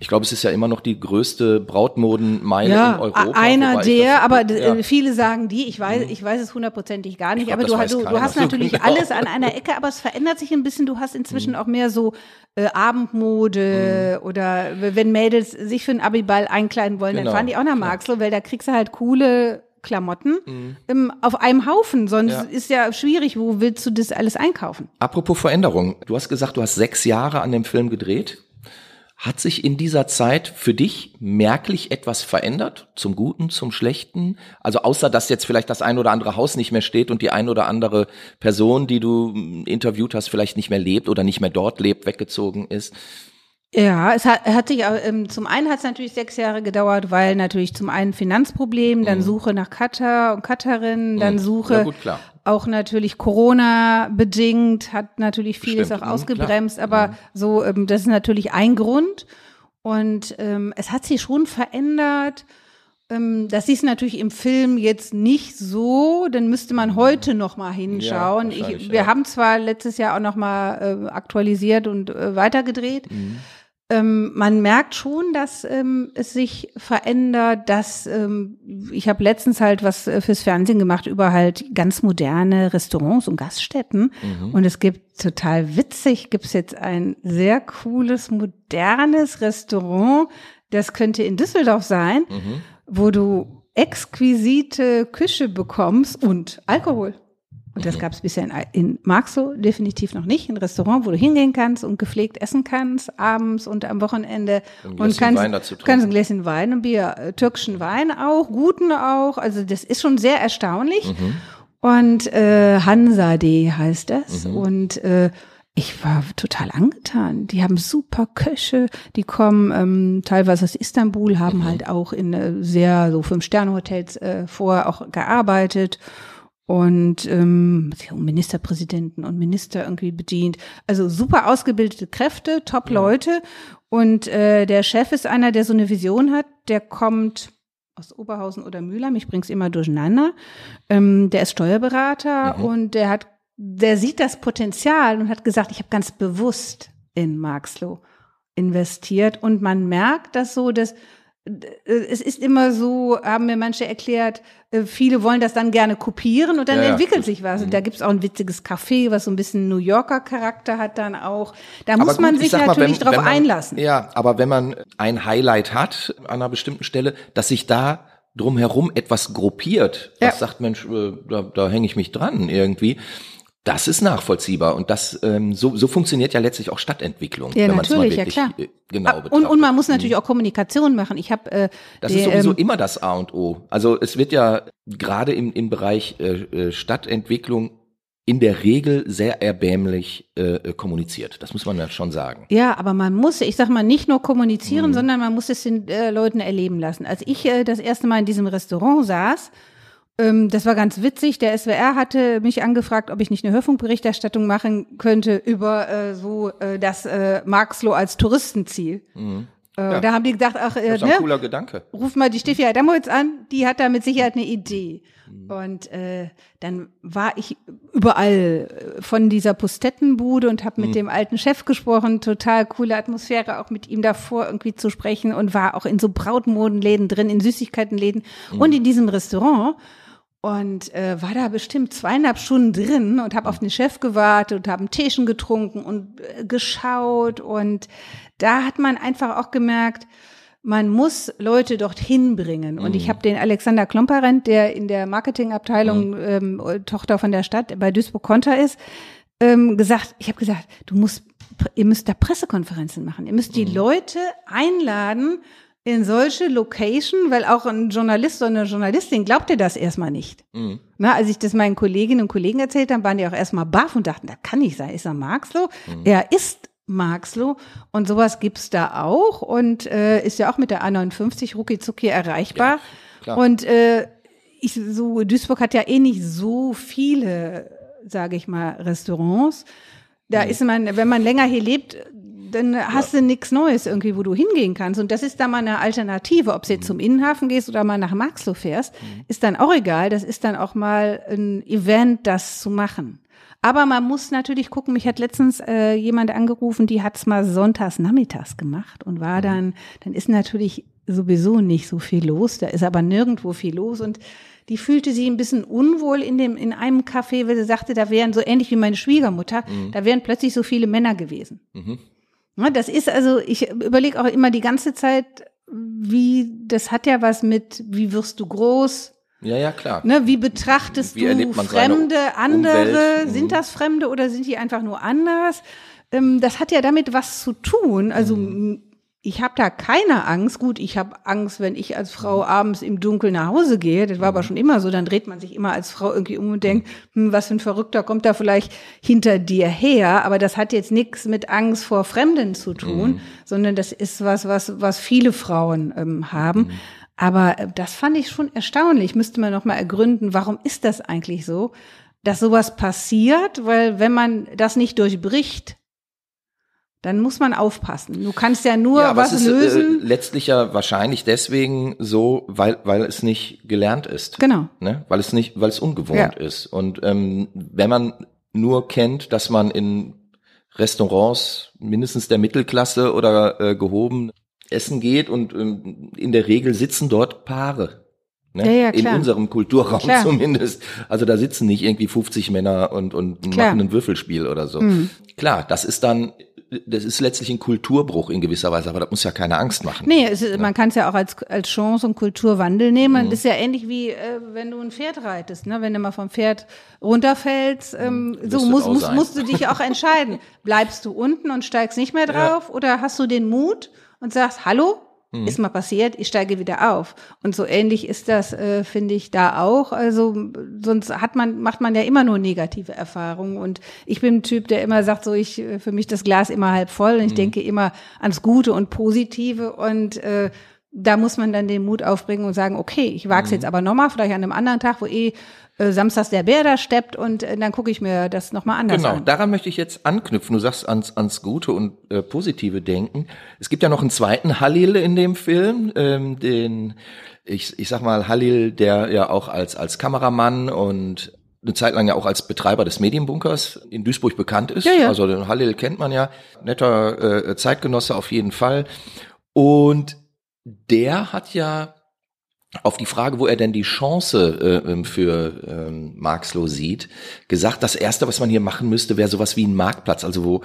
ich glaube, es ist ja immer noch die größte Brautmodenmeile ja, in Europa. einer der, aber ja. Mhm. äh, viele sagen die, ich weiß, ich weiß es hundertprozentig gar nicht, glaub, aber du, du, du hast natürlich genau. alles an einer Ecke, aber es verändert sich ein bisschen. Du hast inzwischen Mhm. auch mehr so äh, Abendmode oder wenn Mädels sich für einen Abiball einkleiden wollen, Genau, dann fahren die auch nach klar. Marxloh, weil da kriegst du halt coole Klamotten ähm, auf einem Haufen, sonst Mhm. Ja. ist ja schwierig, wo willst du das alles einkaufen? Apropos Veränderung, du hast gesagt, du hast sechs Jahre an dem Film gedreht. Hat sich in dieser Zeit für dich merklich etwas verändert? Zum Guten, zum Schlechten? Also außer, dass jetzt vielleicht das ein oder andere Haus nicht mehr steht und die ein oder andere Person, die du mm, interviewt hast, vielleicht nicht mehr lebt oder nicht mehr dort lebt, weggezogen ist. Ja, es hat, hat sich, auch, ähm, zum einen hat es natürlich sechs Jahre gedauert, weil natürlich zum einen Finanzproblem, dann Suche nach Katar und Katarinnen, dann Suche Mhm. Ja, gut, klar. Auch natürlich Corona bedingt, hat natürlich vieles Stimmt, auch mhm, ausgebremst, aber so, ähm, das ist natürlich ein Grund. Und ähm, es hat sich schon verändert. Ähm, das ist natürlich im Film jetzt nicht so, dann müsste man heute noch mal hinschauen. Ja, ich, wir ja. haben zwar letztes Jahr auch noch mal äh, aktualisiert und äh, weitergedreht. Ähm, man merkt schon, dass ähm, es sich verändert, dass ähm, ich habe letztens halt was äh, fürs Fernsehen gemacht über halt ganz moderne Restaurants und Gaststätten. Und es gibt total witzig, gibt's jetzt ein sehr cooles modernes Restaurant, das könnte in Düsseldorf sein, wo du exquisite Küche bekommst und Alkohol. Und das gab es bisher in, in Marxloh definitiv noch nicht. Ein Restaurant, wo du hingehen kannst und gepflegt essen kannst, abends und am Wochenende. Ein und kannst, Wein dazu trinken. kannst ein Gläschen Wein, ein Bier, äh, türkischen Wein auch, guten auch. Also das ist schon sehr erstaunlich. Mhm. Und äh, Hansa.de heißt das. Mhm. Und äh, ich war total angetan. Die haben super Köche, die kommen ähm, teilweise aus Istanbul, Mhm. haben halt auch in äh, sehr so Fünf-Sterne-Hotels äh, vorher auch gearbeitet und ähm, Ministerpräsidenten und Minister irgendwie bedient. Also super ausgebildete Kräfte, top Leute. Und äh, der Chef ist einer, der so eine Vision hat, der kommt aus Oberhausen oder Mühlheim, ich bring's immer durcheinander. Ähm, der ist Steuerberater und der hat, der sieht das Potenzial und hat gesagt, ich habe ganz bewusst in Marxloh investiert und man merkt das so, dass es ist immer so, haben mir manche erklärt, äh, viele wollen das dann gerne kopieren und dann Ja, ja. entwickelt sich was. Und da gibt's auch ein witziges Café, was so ein bisschen New Yorker Charakter hat dann auch. Da muss Aber man gut, ich sich mal, natürlich wenn- drauf wenn man, einlassen. Ja, aber wenn man ein Highlight hat an einer bestimmten Stelle, dass sich da drumherum etwas gruppiert, Ja. was sagt, Mensch, äh, da, da hänge ich mich dran irgendwie. Das ist nachvollziehbar und das ähm, so, so funktioniert ja letztlich auch Stadtentwicklung, Ja, wenn man es mal natürlich, ja, wirklich klar. äh, genau Ah, und, betrachtet. und man muss natürlich auch Kommunikation machen. Ich habe äh, Das der, ist sowieso ähm, immer das A und O. Also es wird ja gerade im, im Bereich äh, äh, Stadtentwicklung in der Regel sehr erbärmlich äh, äh, kommuniziert. Das muss man ja schon sagen. Ja, aber man muss, ich sag mal, nicht nur Mhm. kommunizieren, sondern man muss es den äh, Leuten erleben lassen. Als ich äh, das erste Mal in diesem Restaurant saß, das war ganz witzig. Der SWR hatte mich angefragt, ob ich nicht eine Hörfunkberichterstattung machen könnte über äh, so äh, das äh, Marxloh als Touristenziel. Äh, Ja. Da haben die gedacht, ach, äh, Das ist ein ne, cooler Gedanke. ruf mal die Steffi Adamowitz an, die hat da mit Sicherheit eine Idee. Mhm. Und äh, dann war ich überall äh, von dieser Pustettenbude und Mhm. habe mit dem alten Chef gesprochen, total coole Atmosphäre, auch mit ihm davor irgendwie zu sprechen und war auch in so Brautmodenläden drin, in Süßigkeitenläden Mhm. und in diesem Restaurant und äh, war da bestimmt zweieinhalb Stunden drin und habe auf den Chef gewartet und habe ein Teechen getrunken und äh, geschaut und da hat man einfach auch gemerkt, man muss Leute dorthin bringen. Und ich habe den Alexander Klomperent, der in der Marketingabteilung ähm, Tochter von der Stadt bei Duisburg-Konter ist, ähm, gesagt, ich habe gesagt, du musst, ihr müsst da Pressekonferenzen machen. Ihr müsst die Leute einladen in solche Location, weil auch ein Journalist oder eine Journalistin glaubt dir das erstmal nicht. Mhm. Na, als ich das meinen Kolleginnen und Kollegen erzählt habe, waren die auch erstmal baff und dachten, das kann nicht sein. Ist er Marxloh? Er ist Marxloh und sowas gibt's da auch und äh, ist ja auch mit der A59 rucki zucki erreichbar. klar. und äh, ich so Duisburg hat ja eh nicht so viele, sage ich mal, Restaurants. Da ist man, wenn man länger hier lebt, dann hast du nichts Neues irgendwie, wo du hingehen kannst. Und das ist dann mal eine Alternative. Ob du jetzt zum Innenhafen gehst oder mal nach Marxloh fährst, ist dann auch egal. Das ist dann auch mal ein Event, das zu machen. Aber man muss natürlich gucken, mich hat letztens äh, jemand angerufen, die hat's mal sonntags nachmittags gemacht und war dann, dann ist natürlich sowieso nicht so viel los, da ist aber nirgendwo viel los und die fühlte sich ein bisschen unwohl in dem, in einem Café, weil sie sagte, da wären so ähnlich wie meine Schwiegermutter, da wären plötzlich so viele Männer gewesen. Ja, das ist also, ich überlege auch immer die ganze Zeit, wie, das hat ja was mit, wie wirst du groß, Ja, ja, klar. Ne, wie betrachtest Wie du Fremde, andere? Mhm. Sind das Fremde oder sind die einfach nur anders? Ähm, das hat ja damit was zu tun. Also Mhm. Ich habe da keine Angst. Gut, ich habe Angst, wenn ich als Frau Mhm. abends im Dunkeln nach Hause gehe. Das war aber schon immer so. Dann dreht man sich immer als Frau irgendwie um und denkt, Mhm. hm, was für ein Verrückter kommt da vielleicht hinter dir her. Aber das hat jetzt nichts mit Angst vor Fremden zu tun, Mhm. sondern das ist was, was, was viele Frauen ähm, haben. Mhm. Aber äh, das fand ich schon erstaunlich. Müsste man noch mal ergründen, warum ist das eigentlich so, dass sowas passiert? Weil wenn man das nicht durchbricht, dann muss man aufpassen. Du kannst ja nur ja, aber was es ist lösen. Äh, letztlich ja wahrscheinlich deswegen so, weil, weil es nicht gelernt ist. genau. Ne? Weil es nicht, weil es ungewohnt Ja. ist. Und ähm, wenn man nur kennt, dass man in Restaurants mindestens der Mittelklasse oder äh, gehoben essen geht und ähm, in der Regel sitzen dort Paare. Ne? Ja, ja, in klar. unserem Kulturraum Klar. zumindest. Also da sitzen nicht irgendwie 50 Männer und, und Klar. machen ein Würfelspiel oder so. Mhm. Klar, das ist dann, das ist letztlich ein Kulturbruch in gewisser Weise, aber das muss ja keine Angst machen. Nee, es ist, man kann es ja auch als, als Chance und Kulturwandel nehmen. Das ist ja ähnlich wie, äh, wenn du ein Pferd reitest, ne? Wenn du mal vom Pferd runterfällst, ähm, so Wirst du musst, musst, du dich auch entscheiden. Bleibst du unten und steigst nicht mehr drauf oder hast du den Mut und sagst, hallo, ist mal passiert, ich steige wieder auf. Und so ähnlich ist das, äh, finde ich, da auch. Also sonst hat man, macht man ja immer nur negative Erfahrungen. Und ich bin ein Typ, der immer sagt, so ich, äh, für mich das Glas immer halb voll und ich denke immer ans Gute und Positive und äh, da muss man dann den Mut aufbringen und sagen, okay, ich wage es jetzt aber nochmal, vielleicht an einem anderen Tag, wo eh äh, samstags der Bär da steppt und äh, dann gucke ich mir das nochmal anders Genau, an. daran möchte ich jetzt anknüpfen. Du sagst ans, ans Gute und äh, Positive denken. Es gibt ja noch einen zweiten Halil in dem Film, ähm, den, ich, ich sag mal, Halil, der ja auch als, als Kameramann und eine Zeit lang ja auch als Betreiber des Medienbunkers in Duisburg bekannt ist. Ja, ja. Also den Halil kennt man ja, netter äh, Zeitgenosse auf jeden Fall. Und der hat ja auf die Frage, wo er denn die Chance äh, ähm, für ähm, Marxloh sieht, gesagt, das erste, was man hier machen müsste, wäre sowas wie ein Marktplatz, also wo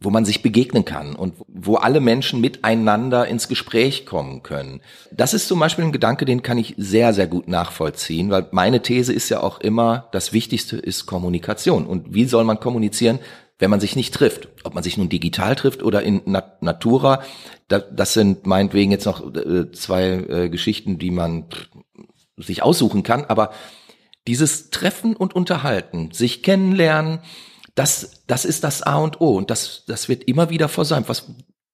wo man sich begegnen kann und wo alle Menschen miteinander ins Gespräch kommen können. Das ist zum Beispiel ein Gedanke, den kann ich sehr, sehr gut nachvollziehen, weil meine These ist ja auch immer, das Wichtigste ist Kommunikation. Und wie soll man kommunizieren, wenn man sich nicht trifft? Ob man sich nun digital trifft oder in Nat Natura, da, das sind meinetwegen jetzt noch äh, zwei äh, Geschichten, die man sich aussuchen kann, aber dieses Treffen und Unterhalten, sich kennenlernen, das, das ist das A und O und das, das wird immer wieder versäumt. Was,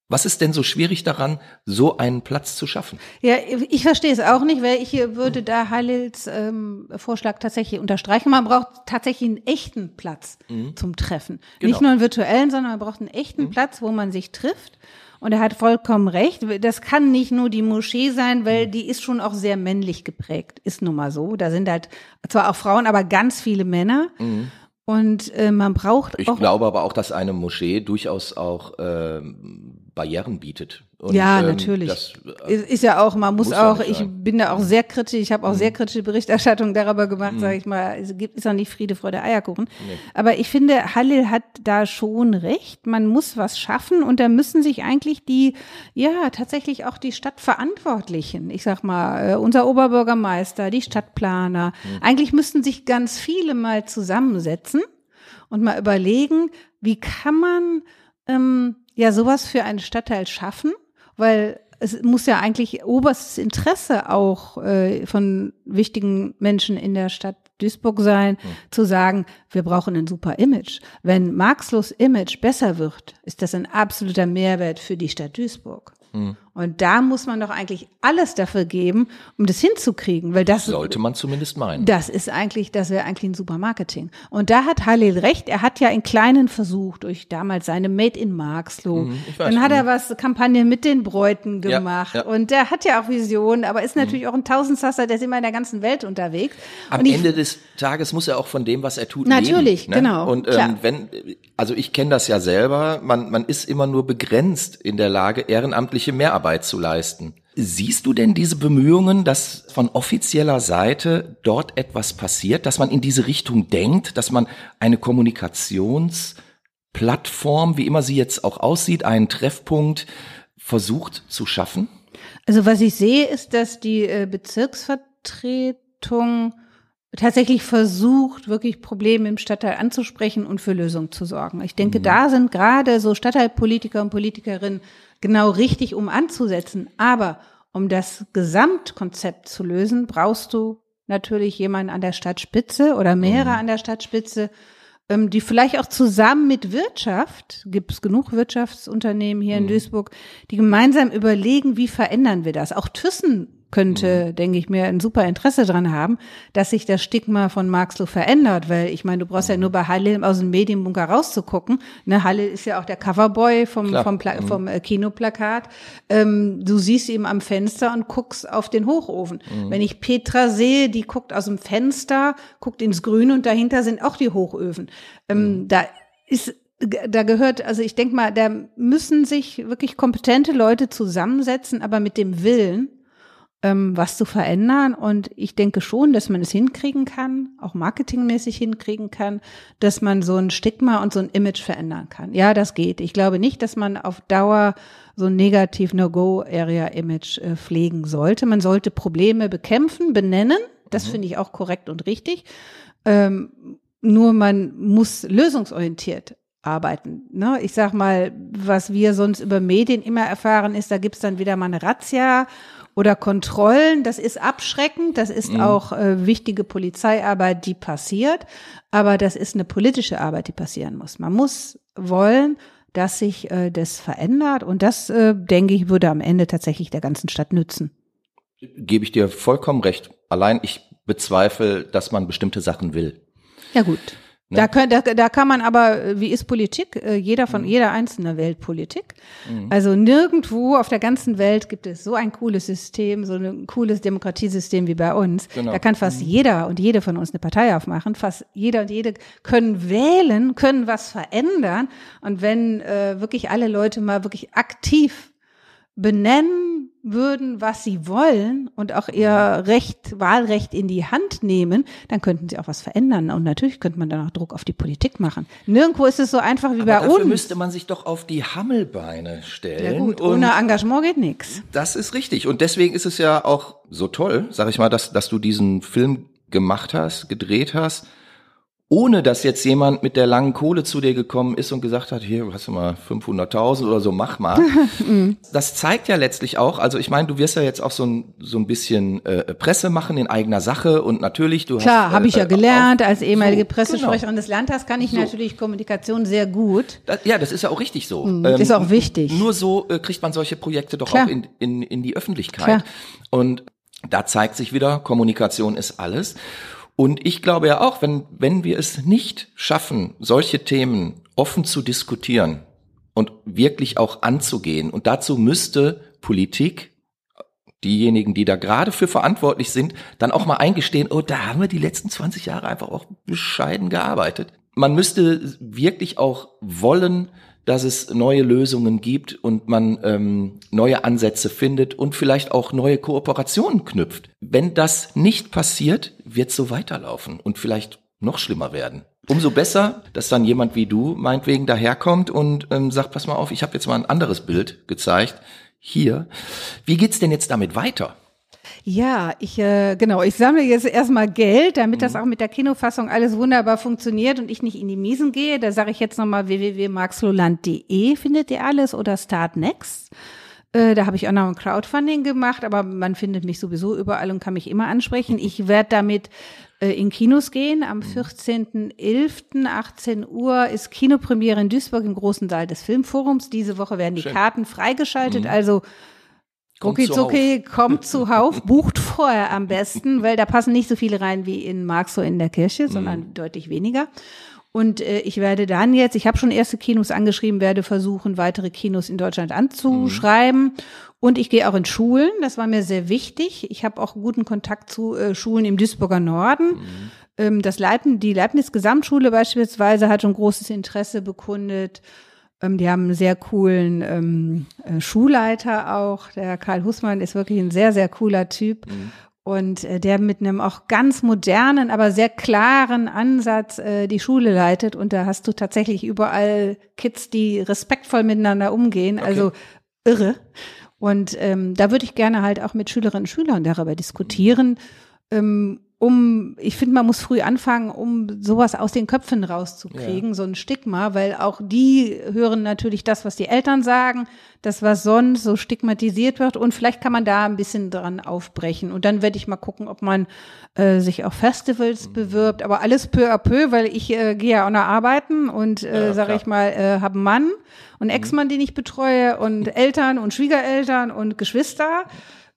was ist denn so schwierig daran, so einen Platz zu schaffen? Ja, ich verstehe es auch nicht, weil ich würde da Halils ähm, Vorschlag tatsächlich unterstreichen. Man braucht tatsächlich einen echten Platz zum Treffen. Genau. Nicht nur einen virtuellen, sondern man braucht einen echten Platz, wo man sich trifft. Und er hat vollkommen recht. Das kann nicht nur die Moschee sein, weil die ist schon auch sehr männlich geprägt. Ist nun mal so. Da sind halt zwar auch Frauen, aber ganz viele Männer. Mhm. Und äh, man braucht ich auch. Ich glaube aber auch, dass eine Moschee durchaus auch äh, Barrieren bietet. Und, ja, ähm, natürlich. Das, äh, ist, ja auch, man muss, muss auch, ich bin da auch sehr kritisch, ich habe auch mhm. sehr kritische Berichterstattung darüber gemacht, mhm. sage ich mal, es gibt ist auch nicht Friede, Freude, Eierkuchen. Nee. Aber ich finde, Halil hat da schon recht, man muss was schaffen und da müssen sich eigentlich die, ja, tatsächlich auch die Stadtverantwortlichen, ich sag mal, äh, unser Oberbürgermeister, die Stadtplaner, mhm. eigentlich müssten sich ganz viele mal zusammensetzen und mal überlegen, wie kann man ähm, ja sowas für einen Stadtteil schaffen, weil es muss ja eigentlich oberstes Interesse auch äh, von wichtigen Menschen in der Stadt Duisburg sein, mhm. zu sagen, wir brauchen ein super Image. Wenn Marxlos Image besser wird, ist das ein absoluter Mehrwert für die Stadt Duisburg. Mhm. Und da muss man doch eigentlich alles dafür geben, um das hinzukriegen, weil das sollte man zumindest meinen. Das ist eigentlich, das wäre eigentlich ein super Marketing. Und da hat Halil recht. Er hat ja in kleinen Versuch durch damals seine Made in Marxloh. Mhm, Dann hat er mhm. was Kampagne mit den Bräuten gemacht ja, ja. und der hat ja auch Visionen, aber ist natürlich mhm. auch ein Tausendsasser, der ist immer in der ganzen Welt unterwegs. Am und Ende des Tages muss er auch von dem, was er tut, natürlich, leben, ne? genau. Und ähm, wenn, also ich kenne das ja selber. Man man ist immer nur begrenzt in der Lage, ehrenamtliche Mehrarbeit zu leisten. Siehst du denn diese Bemühungen, dass von offizieller Seite dort etwas passiert, dass man in diese Richtung denkt, dass man eine Kommunikationsplattform, wie immer sie jetzt auch aussieht, einen Treffpunkt versucht zu schaffen? Also was ich sehe, ist, dass die äh, Bezirksvertretung tatsächlich versucht, wirklich Probleme im Stadtteil anzusprechen und für Lösungen zu sorgen. Ich denke, mhm. da sind gerade so Stadtteilpolitiker und Politikerinnen genau richtig, um anzusetzen. Aber um das Gesamtkonzept zu lösen, brauchst du natürlich jemanden an der Stadtspitze oder mehrere mhm. an der Stadtspitze, ähm, die vielleicht auch zusammen mit Wirtschaft, gibt es genug Wirtschaftsunternehmen hier mhm. in Duisburg, die gemeinsam überlegen, wie verändern wir das. Auch Thyssen könnte, mhm. denke ich mir, ein super Interesse dran haben, dass sich das Stigma von Marxloh verändert, weil ich meine, du brauchst ja nur bei Halle aus dem Medienbunker rauszugucken. Ne, Halle ist ja auch der Coverboy vom, vom, Pla mhm. vom äh, Kinoplakat. Ähm, du siehst ihn am Fenster und guckst auf den Hochofen. Mhm. Wenn ich Petra sehe, die guckt aus dem Fenster, guckt ins Grüne und dahinter sind auch die Hochöfen. Ähm, mhm. Da ist da gehört, also ich denke mal, da müssen sich wirklich kompetente Leute zusammensetzen, aber mit dem Willen, ähm, was zu verändern. Und ich denke schon, dass man es hinkriegen kann, auch marketingmäßig hinkriegen kann, dass man so ein Stigma und so ein Image verändern kann. Ja, das geht. Ich glaube nicht, dass man auf Dauer so ein negativ No-Go-Area-Image äh, pflegen sollte. Man sollte Probleme bekämpfen, benennen. Das mhm. finde ich auch korrekt und richtig. Ähm, nur man muss lösungsorientiert arbeiten. Ne? Ich sag mal, was wir sonst über Medien immer erfahren, ist, da gibt's dann wieder mal eine Razzia oder Kontrollen. Das ist abschreckend, das ist mhm. auch äh, wichtige Polizeiarbeit, die passiert, aber das ist eine politische Arbeit, die passieren muss. Man muss wollen, dass sich äh, das verändert und das, äh, denke ich, würde am Ende tatsächlich der ganzen Stadt nützen. Gebe ich dir vollkommen recht. Allein ich bezweifle, dass man bestimmte Sachen will. Ja gut. Ne? Da, können, da, da kann man aber, wie ist Politik? Äh, jeder von, mhm. jeder einzelne Welt Politik. Mhm. Also nirgendwo auf der ganzen Welt gibt es so ein cooles System, so ein cooles Demokratiesystem wie bei uns. Genau. Da kann fast mhm. jeder und jede von uns eine Partei aufmachen. Fast jeder und jede können wählen, können was verändern. Und wenn äh, wirklich alle Leute mal wirklich aktiv benennen würden, was sie wollen und auch ihr Recht, Wahlrecht in die Hand nehmen, dann könnten sie auch was verändern. Und natürlich könnte man dann auch Druck auf die Politik machen. Nirgendwo ist es so einfach wie Aber bei dafür uns. müsste man sich doch auf die Hammelbeine stellen. Ja gut, ohne Engagement geht nichts. Das ist richtig. Und deswegen ist es ja auch so toll, sag ich mal, dass, dass du diesen Film gemacht hast, gedreht hast ohne dass jetzt jemand mit der langen Kohle zu dir gekommen ist und gesagt hat, hier hast du mal 500.000 oder so, mach mal. Mhm. das zeigt ja letztlich auch, also ich meine, du wirst ja jetzt auch so ein, so ein bisschen äh, Presse machen in eigener Sache und natürlich, du Klar, hast... habe ich ja äh, gelernt, als ehemalige so, Pressesprecherin genau. des Landtags kann ich so. natürlich Kommunikation sehr gut. Das, ja, das ist ja auch richtig so. Mhm, ähm, ist auch wichtig. Nur so äh, kriegt man solche Projekte doch Klar. auch in, in, in die Öffentlichkeit. Klar. Und da zeigt sich wieder, Kommunikation ist alles. Und ich glaube ja auch, wenn, wenn wir es nicht schaffen, solche Themen offen zu diskutieren, und wirklich auch anzugehen. Und dazu müsste Politik, diejenigen, die da gerade für verantwortlich sind, dann auch mal eingestehen, oh, da haben wir die letzten 20 Jahre einfach auch bescheiden gearbeitet. Man müsste wirklich auch wollen, dass es neue Lösungen gibt und man ähm, neue Ansätze findet und vielleicht auch neue Kooperationen knüpft. Wenn das nicht passiert, wird so weiterlaufen und vielleicht noch schlimmer werden. Umso besser, dass dann jemand wie du meinetwegen daherkommt und ähm, sagt, pass mal auf, ich habe jetzt mal ein anderes Bild gezeigt. Hier. Wie geht's denn jetzt damit weiter? Ja, ich äh, genau, ich sammle jetzt erstmal Geld, damit mhm. das auch mit der Kinofassung alles wunderbar funktioniert und ich nicht in die Miesen gehe. Da sage ich jetzt nochmal www.maxloland.de findet ihr alles oder Startnext. Äh, da habe ich auch noch ein Crowdfunding gemacht, aber man findet mich sowieso überall und kann mich immer ansprechen. Ich werde damit äh, in Kinos gehen. Am 14.11. Mhm. 18 Uhr ist Kinopremiere in Duisburg im großen Saal des Filmforums. Diese Woche werden die Schön. Karten freigeschaltet, mhm. also Rucki Zucki kommt zuhauf, bucht vorher am besten, weil da passen nicht so viele rein wie in Marx so in der Kirche, sondern mhm. deutlich weniger. Und äh, ich werde dann jetzt, ich habe schon erste Kinos angeschrieben, werde versuchen, weitere Kinos in Deutschland anzuschreiben. Mhm. Und ich gehe auch in Schulen, das war mir sehr wichtig. Ich habe auch guten Kontakt zu äh, Schulen im Duisburger Norden. Mhm. Ähm, das Leibn die Leibniz Gesamtschule beispielsweise hat schon großes Interesse bekundet. Ähm, die haben einen sehr coolen ähm, äh, Schulleiter auch. Der Karl Hussmann ist wirklich ein sehr, sehr cooler Typ. Mhm. Und äh, der mit einem auch ganz modernen, aber sehr klaren Ansatz äh, die Schule leitet. Und da hast du tatsächlich überall Kids, die respektvoll miteinander umgehen. Okay. Also irre. Und ähm, da würde ich gerne halt auch mit Schülerinnen und Schülern darüber diskutieren. Ähm, um, ich finde, man muss früh anfangen, um sowas aus den Köpfen rauszukriegen, ja. so ein Stigma, weil auch die hören natürlich das, was die Eltern sagen, das, was sonst so stigmatisiert wird und vielleicht kann man da ein bisschen dran aufbrechen. Und dann werde ich mal gucken, ob man äh, sich auf Festivals mhm. bewirbt, aber alles peu à peu, weil ich äh, gehe ja auch noch arbeiten und, äh, ja, sage ich mal, äh, habe einen Mann und mhm. Ex-Mann, den ich betreue und Eltern und Schwiegereltern und Geschwister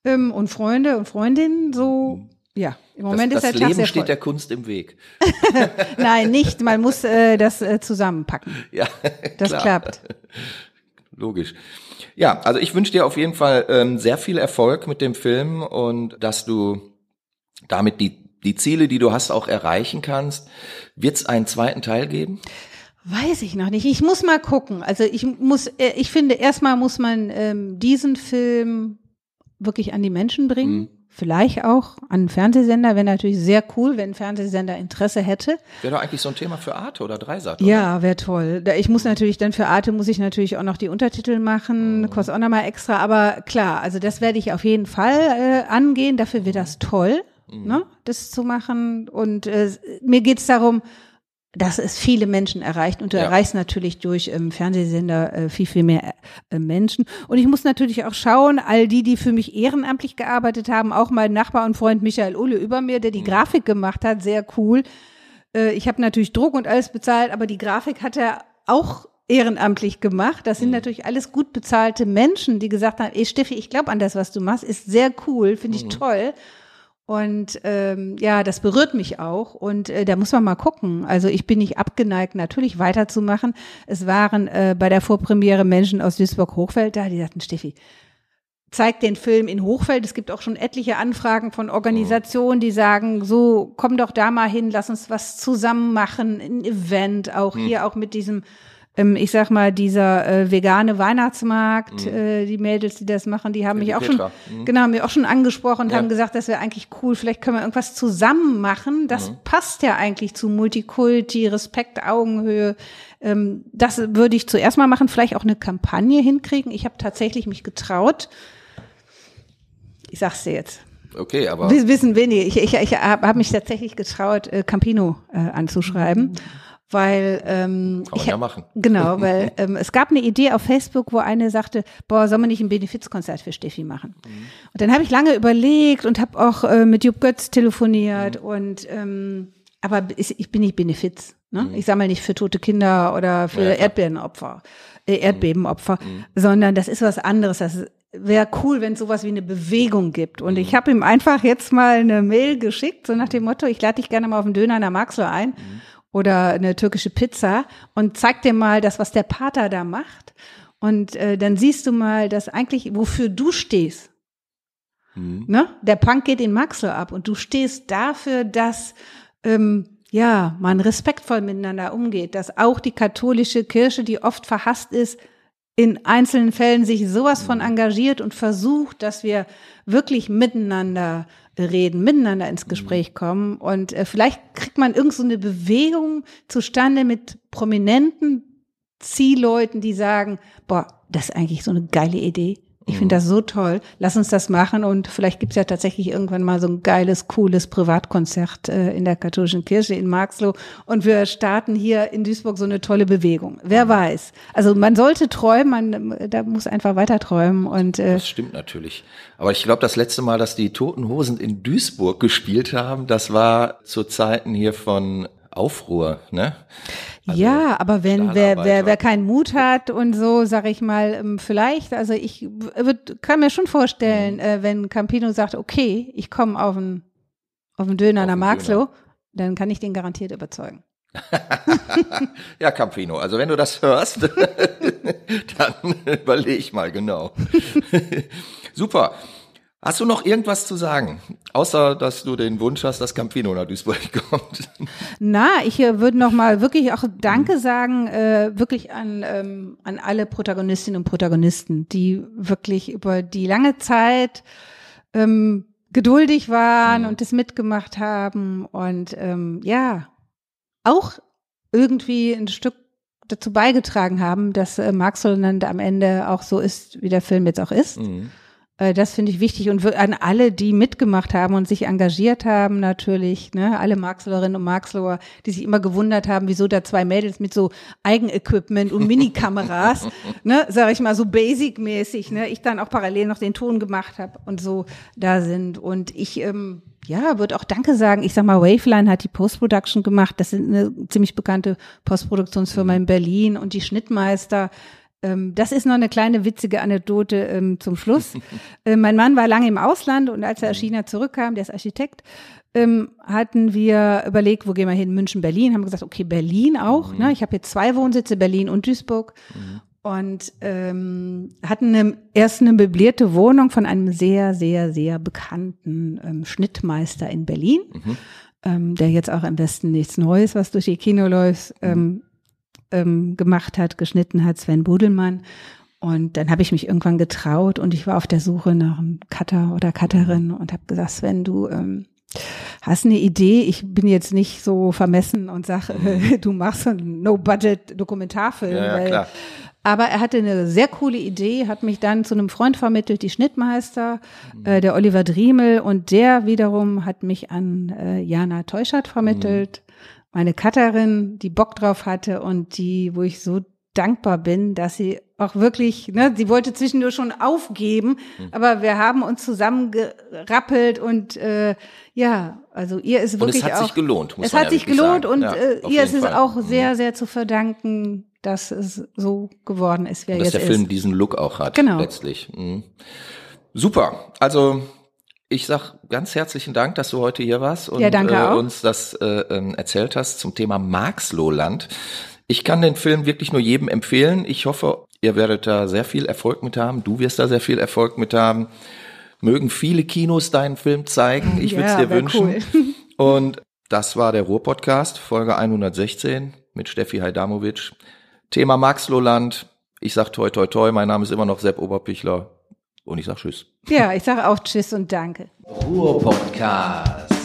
ähm, und Freunde und Freundinnen, so, mhm. Ja. Im Moment das, ist das der Leben steht der Kunst im Weg. Nein, nicht. Man muss äh, das äh, zusammenpacken. Ja, das klar. klappt. Logisch. Ja, also ich wünsche dir auf jeden Fall ähm, sehr viel Erfolg mit dem Film und dass du damit die die Ziele, die du hast, auch erreichen kannst. Wird es einen zweiten Teil geben? Weiß ich noch nicht. Ich muss mal gucken. Also ich muss, äh, ich finde, erstmal muss man ähm, diesen Film wirklich an die Menschen bringen. Mhm vielleicht auch an einen Fernsehsender. Wäre natürlich sehr cool, wenn ein Fernsehsender Interesse hätte. Wäre doch eigentlich so ein Thema für Arte oder Dreisat. Ja, wäre toll. Ich muss natürlich dann für Arte muss ich natürlich auch noch die Untertitel machen, mhm. kostet auch nochmal extra. Aber klar, also das werde ich auf jeden Fall äh, angehen. Dafür wird das toll, mhm. ne, das zu machen. Und äh, mir geht's darum, dass es viele Menschen erreicht und du ja. erreichst natürlich durch ähm, Fernsehsender äh, viel, viel mehr äh, Menschen. Und ich muss natürlich auch schauen, all die, die für mich ehrenamtlich gearbeitet haben, auch mein Nachbar und Freund Michael Ulle über mir, der die mhm. Grafik gemacht hat, sehr cool. Äh, ich habe natürlich Druck und alles bezahlt, aber die Grafik hat er auch ehrenamtlich gemacht. Das sind mhm. natürlich alles gut bezahlte Menschen, die gesagt haben, ey Steffi, ich glaube an das, was du machst, ist sehr cool, finde ich mhm. toll. Und ähm, ja, das berührt mich auch. Und äh, da muss man mal gucken. Also ich bin nicht abgeneigt, natürlich weiterzumachen. Es waren äh, bei der Vorpremiere Menschen aus Duisburg-Hochfeld da, die sagten, Steffi, zeig den Film in Hochfeld. Es gibt auch schon etliche Anfragen von Organisationen, die sagen, so komm doch da mal hin, lass uns was zusammen machen, ein Event, auch hm. hier auch mit diesem ähm, ich sag mal, dieser äh, vegane Weihnachtsmarkt, mhm. äh, die Mädels, die das machen, die haben ja, mich auch Petra. schon, mhm. genau, haben mich auch schon angesprochen und ja. haben gesagt, das wäre eigentlich cool, vielleicht können wir irgendwas zusammen machen. Das mhm. passt ja eigentlich zu Multikulti, Respekt, Augenhöhe. Ähm, das würde ich zuerst mal machen, vielleicht auch eine Kampagne hinkriegen. Ich habe tatsächlich mich getraut. Ich sag's dir jetzt. Okay, aber. Wissen wenige. Ich, ich, ich habe hab mich tatsächlich getraut, äh, Campino äh, anzuschreiben. Mhm weil ähm, Kann man ja machen. genau, weil ähm, es gab eine Idee auf Facebook, wo eine sagte, boah, soll man nicht ein Benefizkonzert für Steffi machen? Mhm. Und dann habe ich lange überlegt und habe auch äh, mit Jupp Götz telefoniert mhm. und ähm, aber ich bin nicht Benefiz. Ne? Mhm. Ich sammle nicht für tote Kinder oder für ja, äh, Erdbebenopfer, mhm. mhm. sondern das ist was anderes. Das wäre cool, wenn es sowas wie eine Bewegung gibt. Und ich mhm. habe ihm einfach jetzt mal eine Mail geschickt, so nach dem Motto, ich lade dich gerne mal auf den Döner in der Maxler ein. Oder eine türkische Pizza und zeig dir mal das, was der Pater da macht. Und äh, dann siehst du mal, dass eigentlich, wofür du stehst. Mhm. Ne? Der Punk geht in Maxlow ab und du stehst dafür, dass ähm, ja man respektvoll miteinander umgeht, dass auch die katholische Kirche, die oft verhasst ist, in einzelnen Fällen sich sowas von mhm. engagiert und versucht, dass wir wirklich miteinander reden, miteinander ins mhm. Gespräch kommen. Und äh, vielleicht kriegt man irgend so eine Bewegung zustande mit prominenten Zielleuten, die sagen, boah, das ist eigentlich so eine geile Idee. Ich finde das so toll. Lass uns das machen und vielleicht gibt's ja tatsächlich irgendwann mal so ein geiles, cooles Privatkonzert äh, in der katholischen Kirche in Marxloh und wir starten hier in Duisburg so eine tolle Bewegung. Wer weiß. Also man sollte träumen, man da muss einfach weiter träumen und äh, Das stimmt natürlich. Aber ich glaube, das letzte Mal, dass die Toten Hosen in Duisburg gespielt haben, das war zu Zeiten hier von Aufruhr, ne? Also ja, aber wenn wer, wer, wer keinen Mut hat und so, sag ich mal, ähm, vielleicht, also ich würd, kann mir schon vorstellen, mhm. äh, wenn Campino sagt, okay, ich komme auf einen auf einen Döner nach Marxloh, dann kann ich den garantiert überzeugen. ja, Campino, also wenn du das hörst, dann überleg mal genau. Super. Hast du noch irgendwas zu sagen? Außer, dass du den Wunsch hast, dass Campino nach Duisburg kommt. Na, ich äh, würde noch mal wirklich auch Danke sagen, äh, wirklich an, ähm, an alle Protagonistinnen und Protagonisten, die wirklich über die lange Zeit ähm, geduldig waren mhm. und das mitgemacht haben und ähm, ja, auch irgendwie ein Stück dazu beigetragen haben, dass äh, Marx am Ende auch so ist, wie der Film jetzt auch ist. Mhm. Äh, das finde ich wichtig und an alle, die mitgemacht haben und sich engagiert haben, natürlich, ne, alle Marxlerinnen und Marxloher, die sich immer gewundert haben, wieso da zwei Mädels mit so Eigenequipment und Minikameras, ne, sag ich mal, so basic-mäßig, ne, ich dann auch parallel noch den Ton gemacht habe und so da sind. Und ich ähm, ja, würde auch Danke sagen. Ich sag mal, Waveline hat die Post-Production gemacht. Das sind eine ziemlich bekannte Postproduktionsfirma in Berlin und die Schnittmeister das ist noch eine kleine witzige Anekdote ähm, zum Schluss. äh, mein Mann war lange im Ausland und als er aus mhm. China zurückkam, der ist Architekt, ähm, hatten wir überlegt, wo gehen wir hin? München, Berlin. Haben wir gesagt, okay, Berlin auch. Mhm. Ne? Ich habe jetzt zwei Wohnsitze, Berlin und Duisburg. Mhm. Und ähm, hatten eine, erst eine möblierte Wohnung von einem sehr, sehr, sehr bekannten ähm, Schnittmeister in Berlin. Mhm. Ähm, der jetzt auch im Westen nichts Neues, was durch die Kino läuft, ähm, gemacht hat, geschnitten hat, Sven Budelmann. Und dann habe ich mich irgendwann getraut und ich war auf der Suche nach einem Cutter oder Cutterin und habe gesagt, Sven, du ähm, hast eine Idee. Ich bin jetzt nicht so vermessen und sag, mhm. du machst einen No-Budget-Dokumentarfilm. Ja, ja, klar. Aber er hatte eine sehr coole Idee, hat mich dann zu einem Freund vermittelt, die Schnittmeister, mhm. äh, der Oliver Driemel, und der wiederum hat mich an äh, Jana Teuschert vermittelt. Mhm meine Cutterin, die Bock drauf hatte und die, wo ich so dankbar bin, dass sie auch wirklich, ne, sie wollte zwischendurch schon aufgeben, mhm. aber wir haben uns zusammengerappelt und äh, ja, also ihr ist wirklich und es hat auch, sich gelohnt. Muss es hat ja sich gelohnt sagen. und ja, äh, ihr ist es auch mhm. sehr, sehr zu verdanken, dass es so geworden ist, wer und jetzt dass der ist. Film diesen Look auch hat, genau. letztlich. Mhm. Super. Also ich sag ganz herzlichen Dank, dass du heute hier warst und ja, äh, uns das äh, ähm, erzählt hast zum Thema Marxlohland. Ich kann den Film wirklich nur jedem empfehlen. Ich hoffe, ihr werdet da sehr viel Erfolg mit haben. Du wirst da sehr viel Erfolg mit haben. Mögen viele Kinos deinen Film zeigen. Ich ja, würde es dir wünschen. Cool. Und das war der Ruhr-Podcast, Folge 116 mit Steffi Hajdamovic. Thema Marxlohland. Ich sag toi toi toi, mein Name ist immer noch Sepp Oberpichler und ich sag Tschüss. Ja, ich sage auch Tschüss und Danke. Ruhr-Podcast.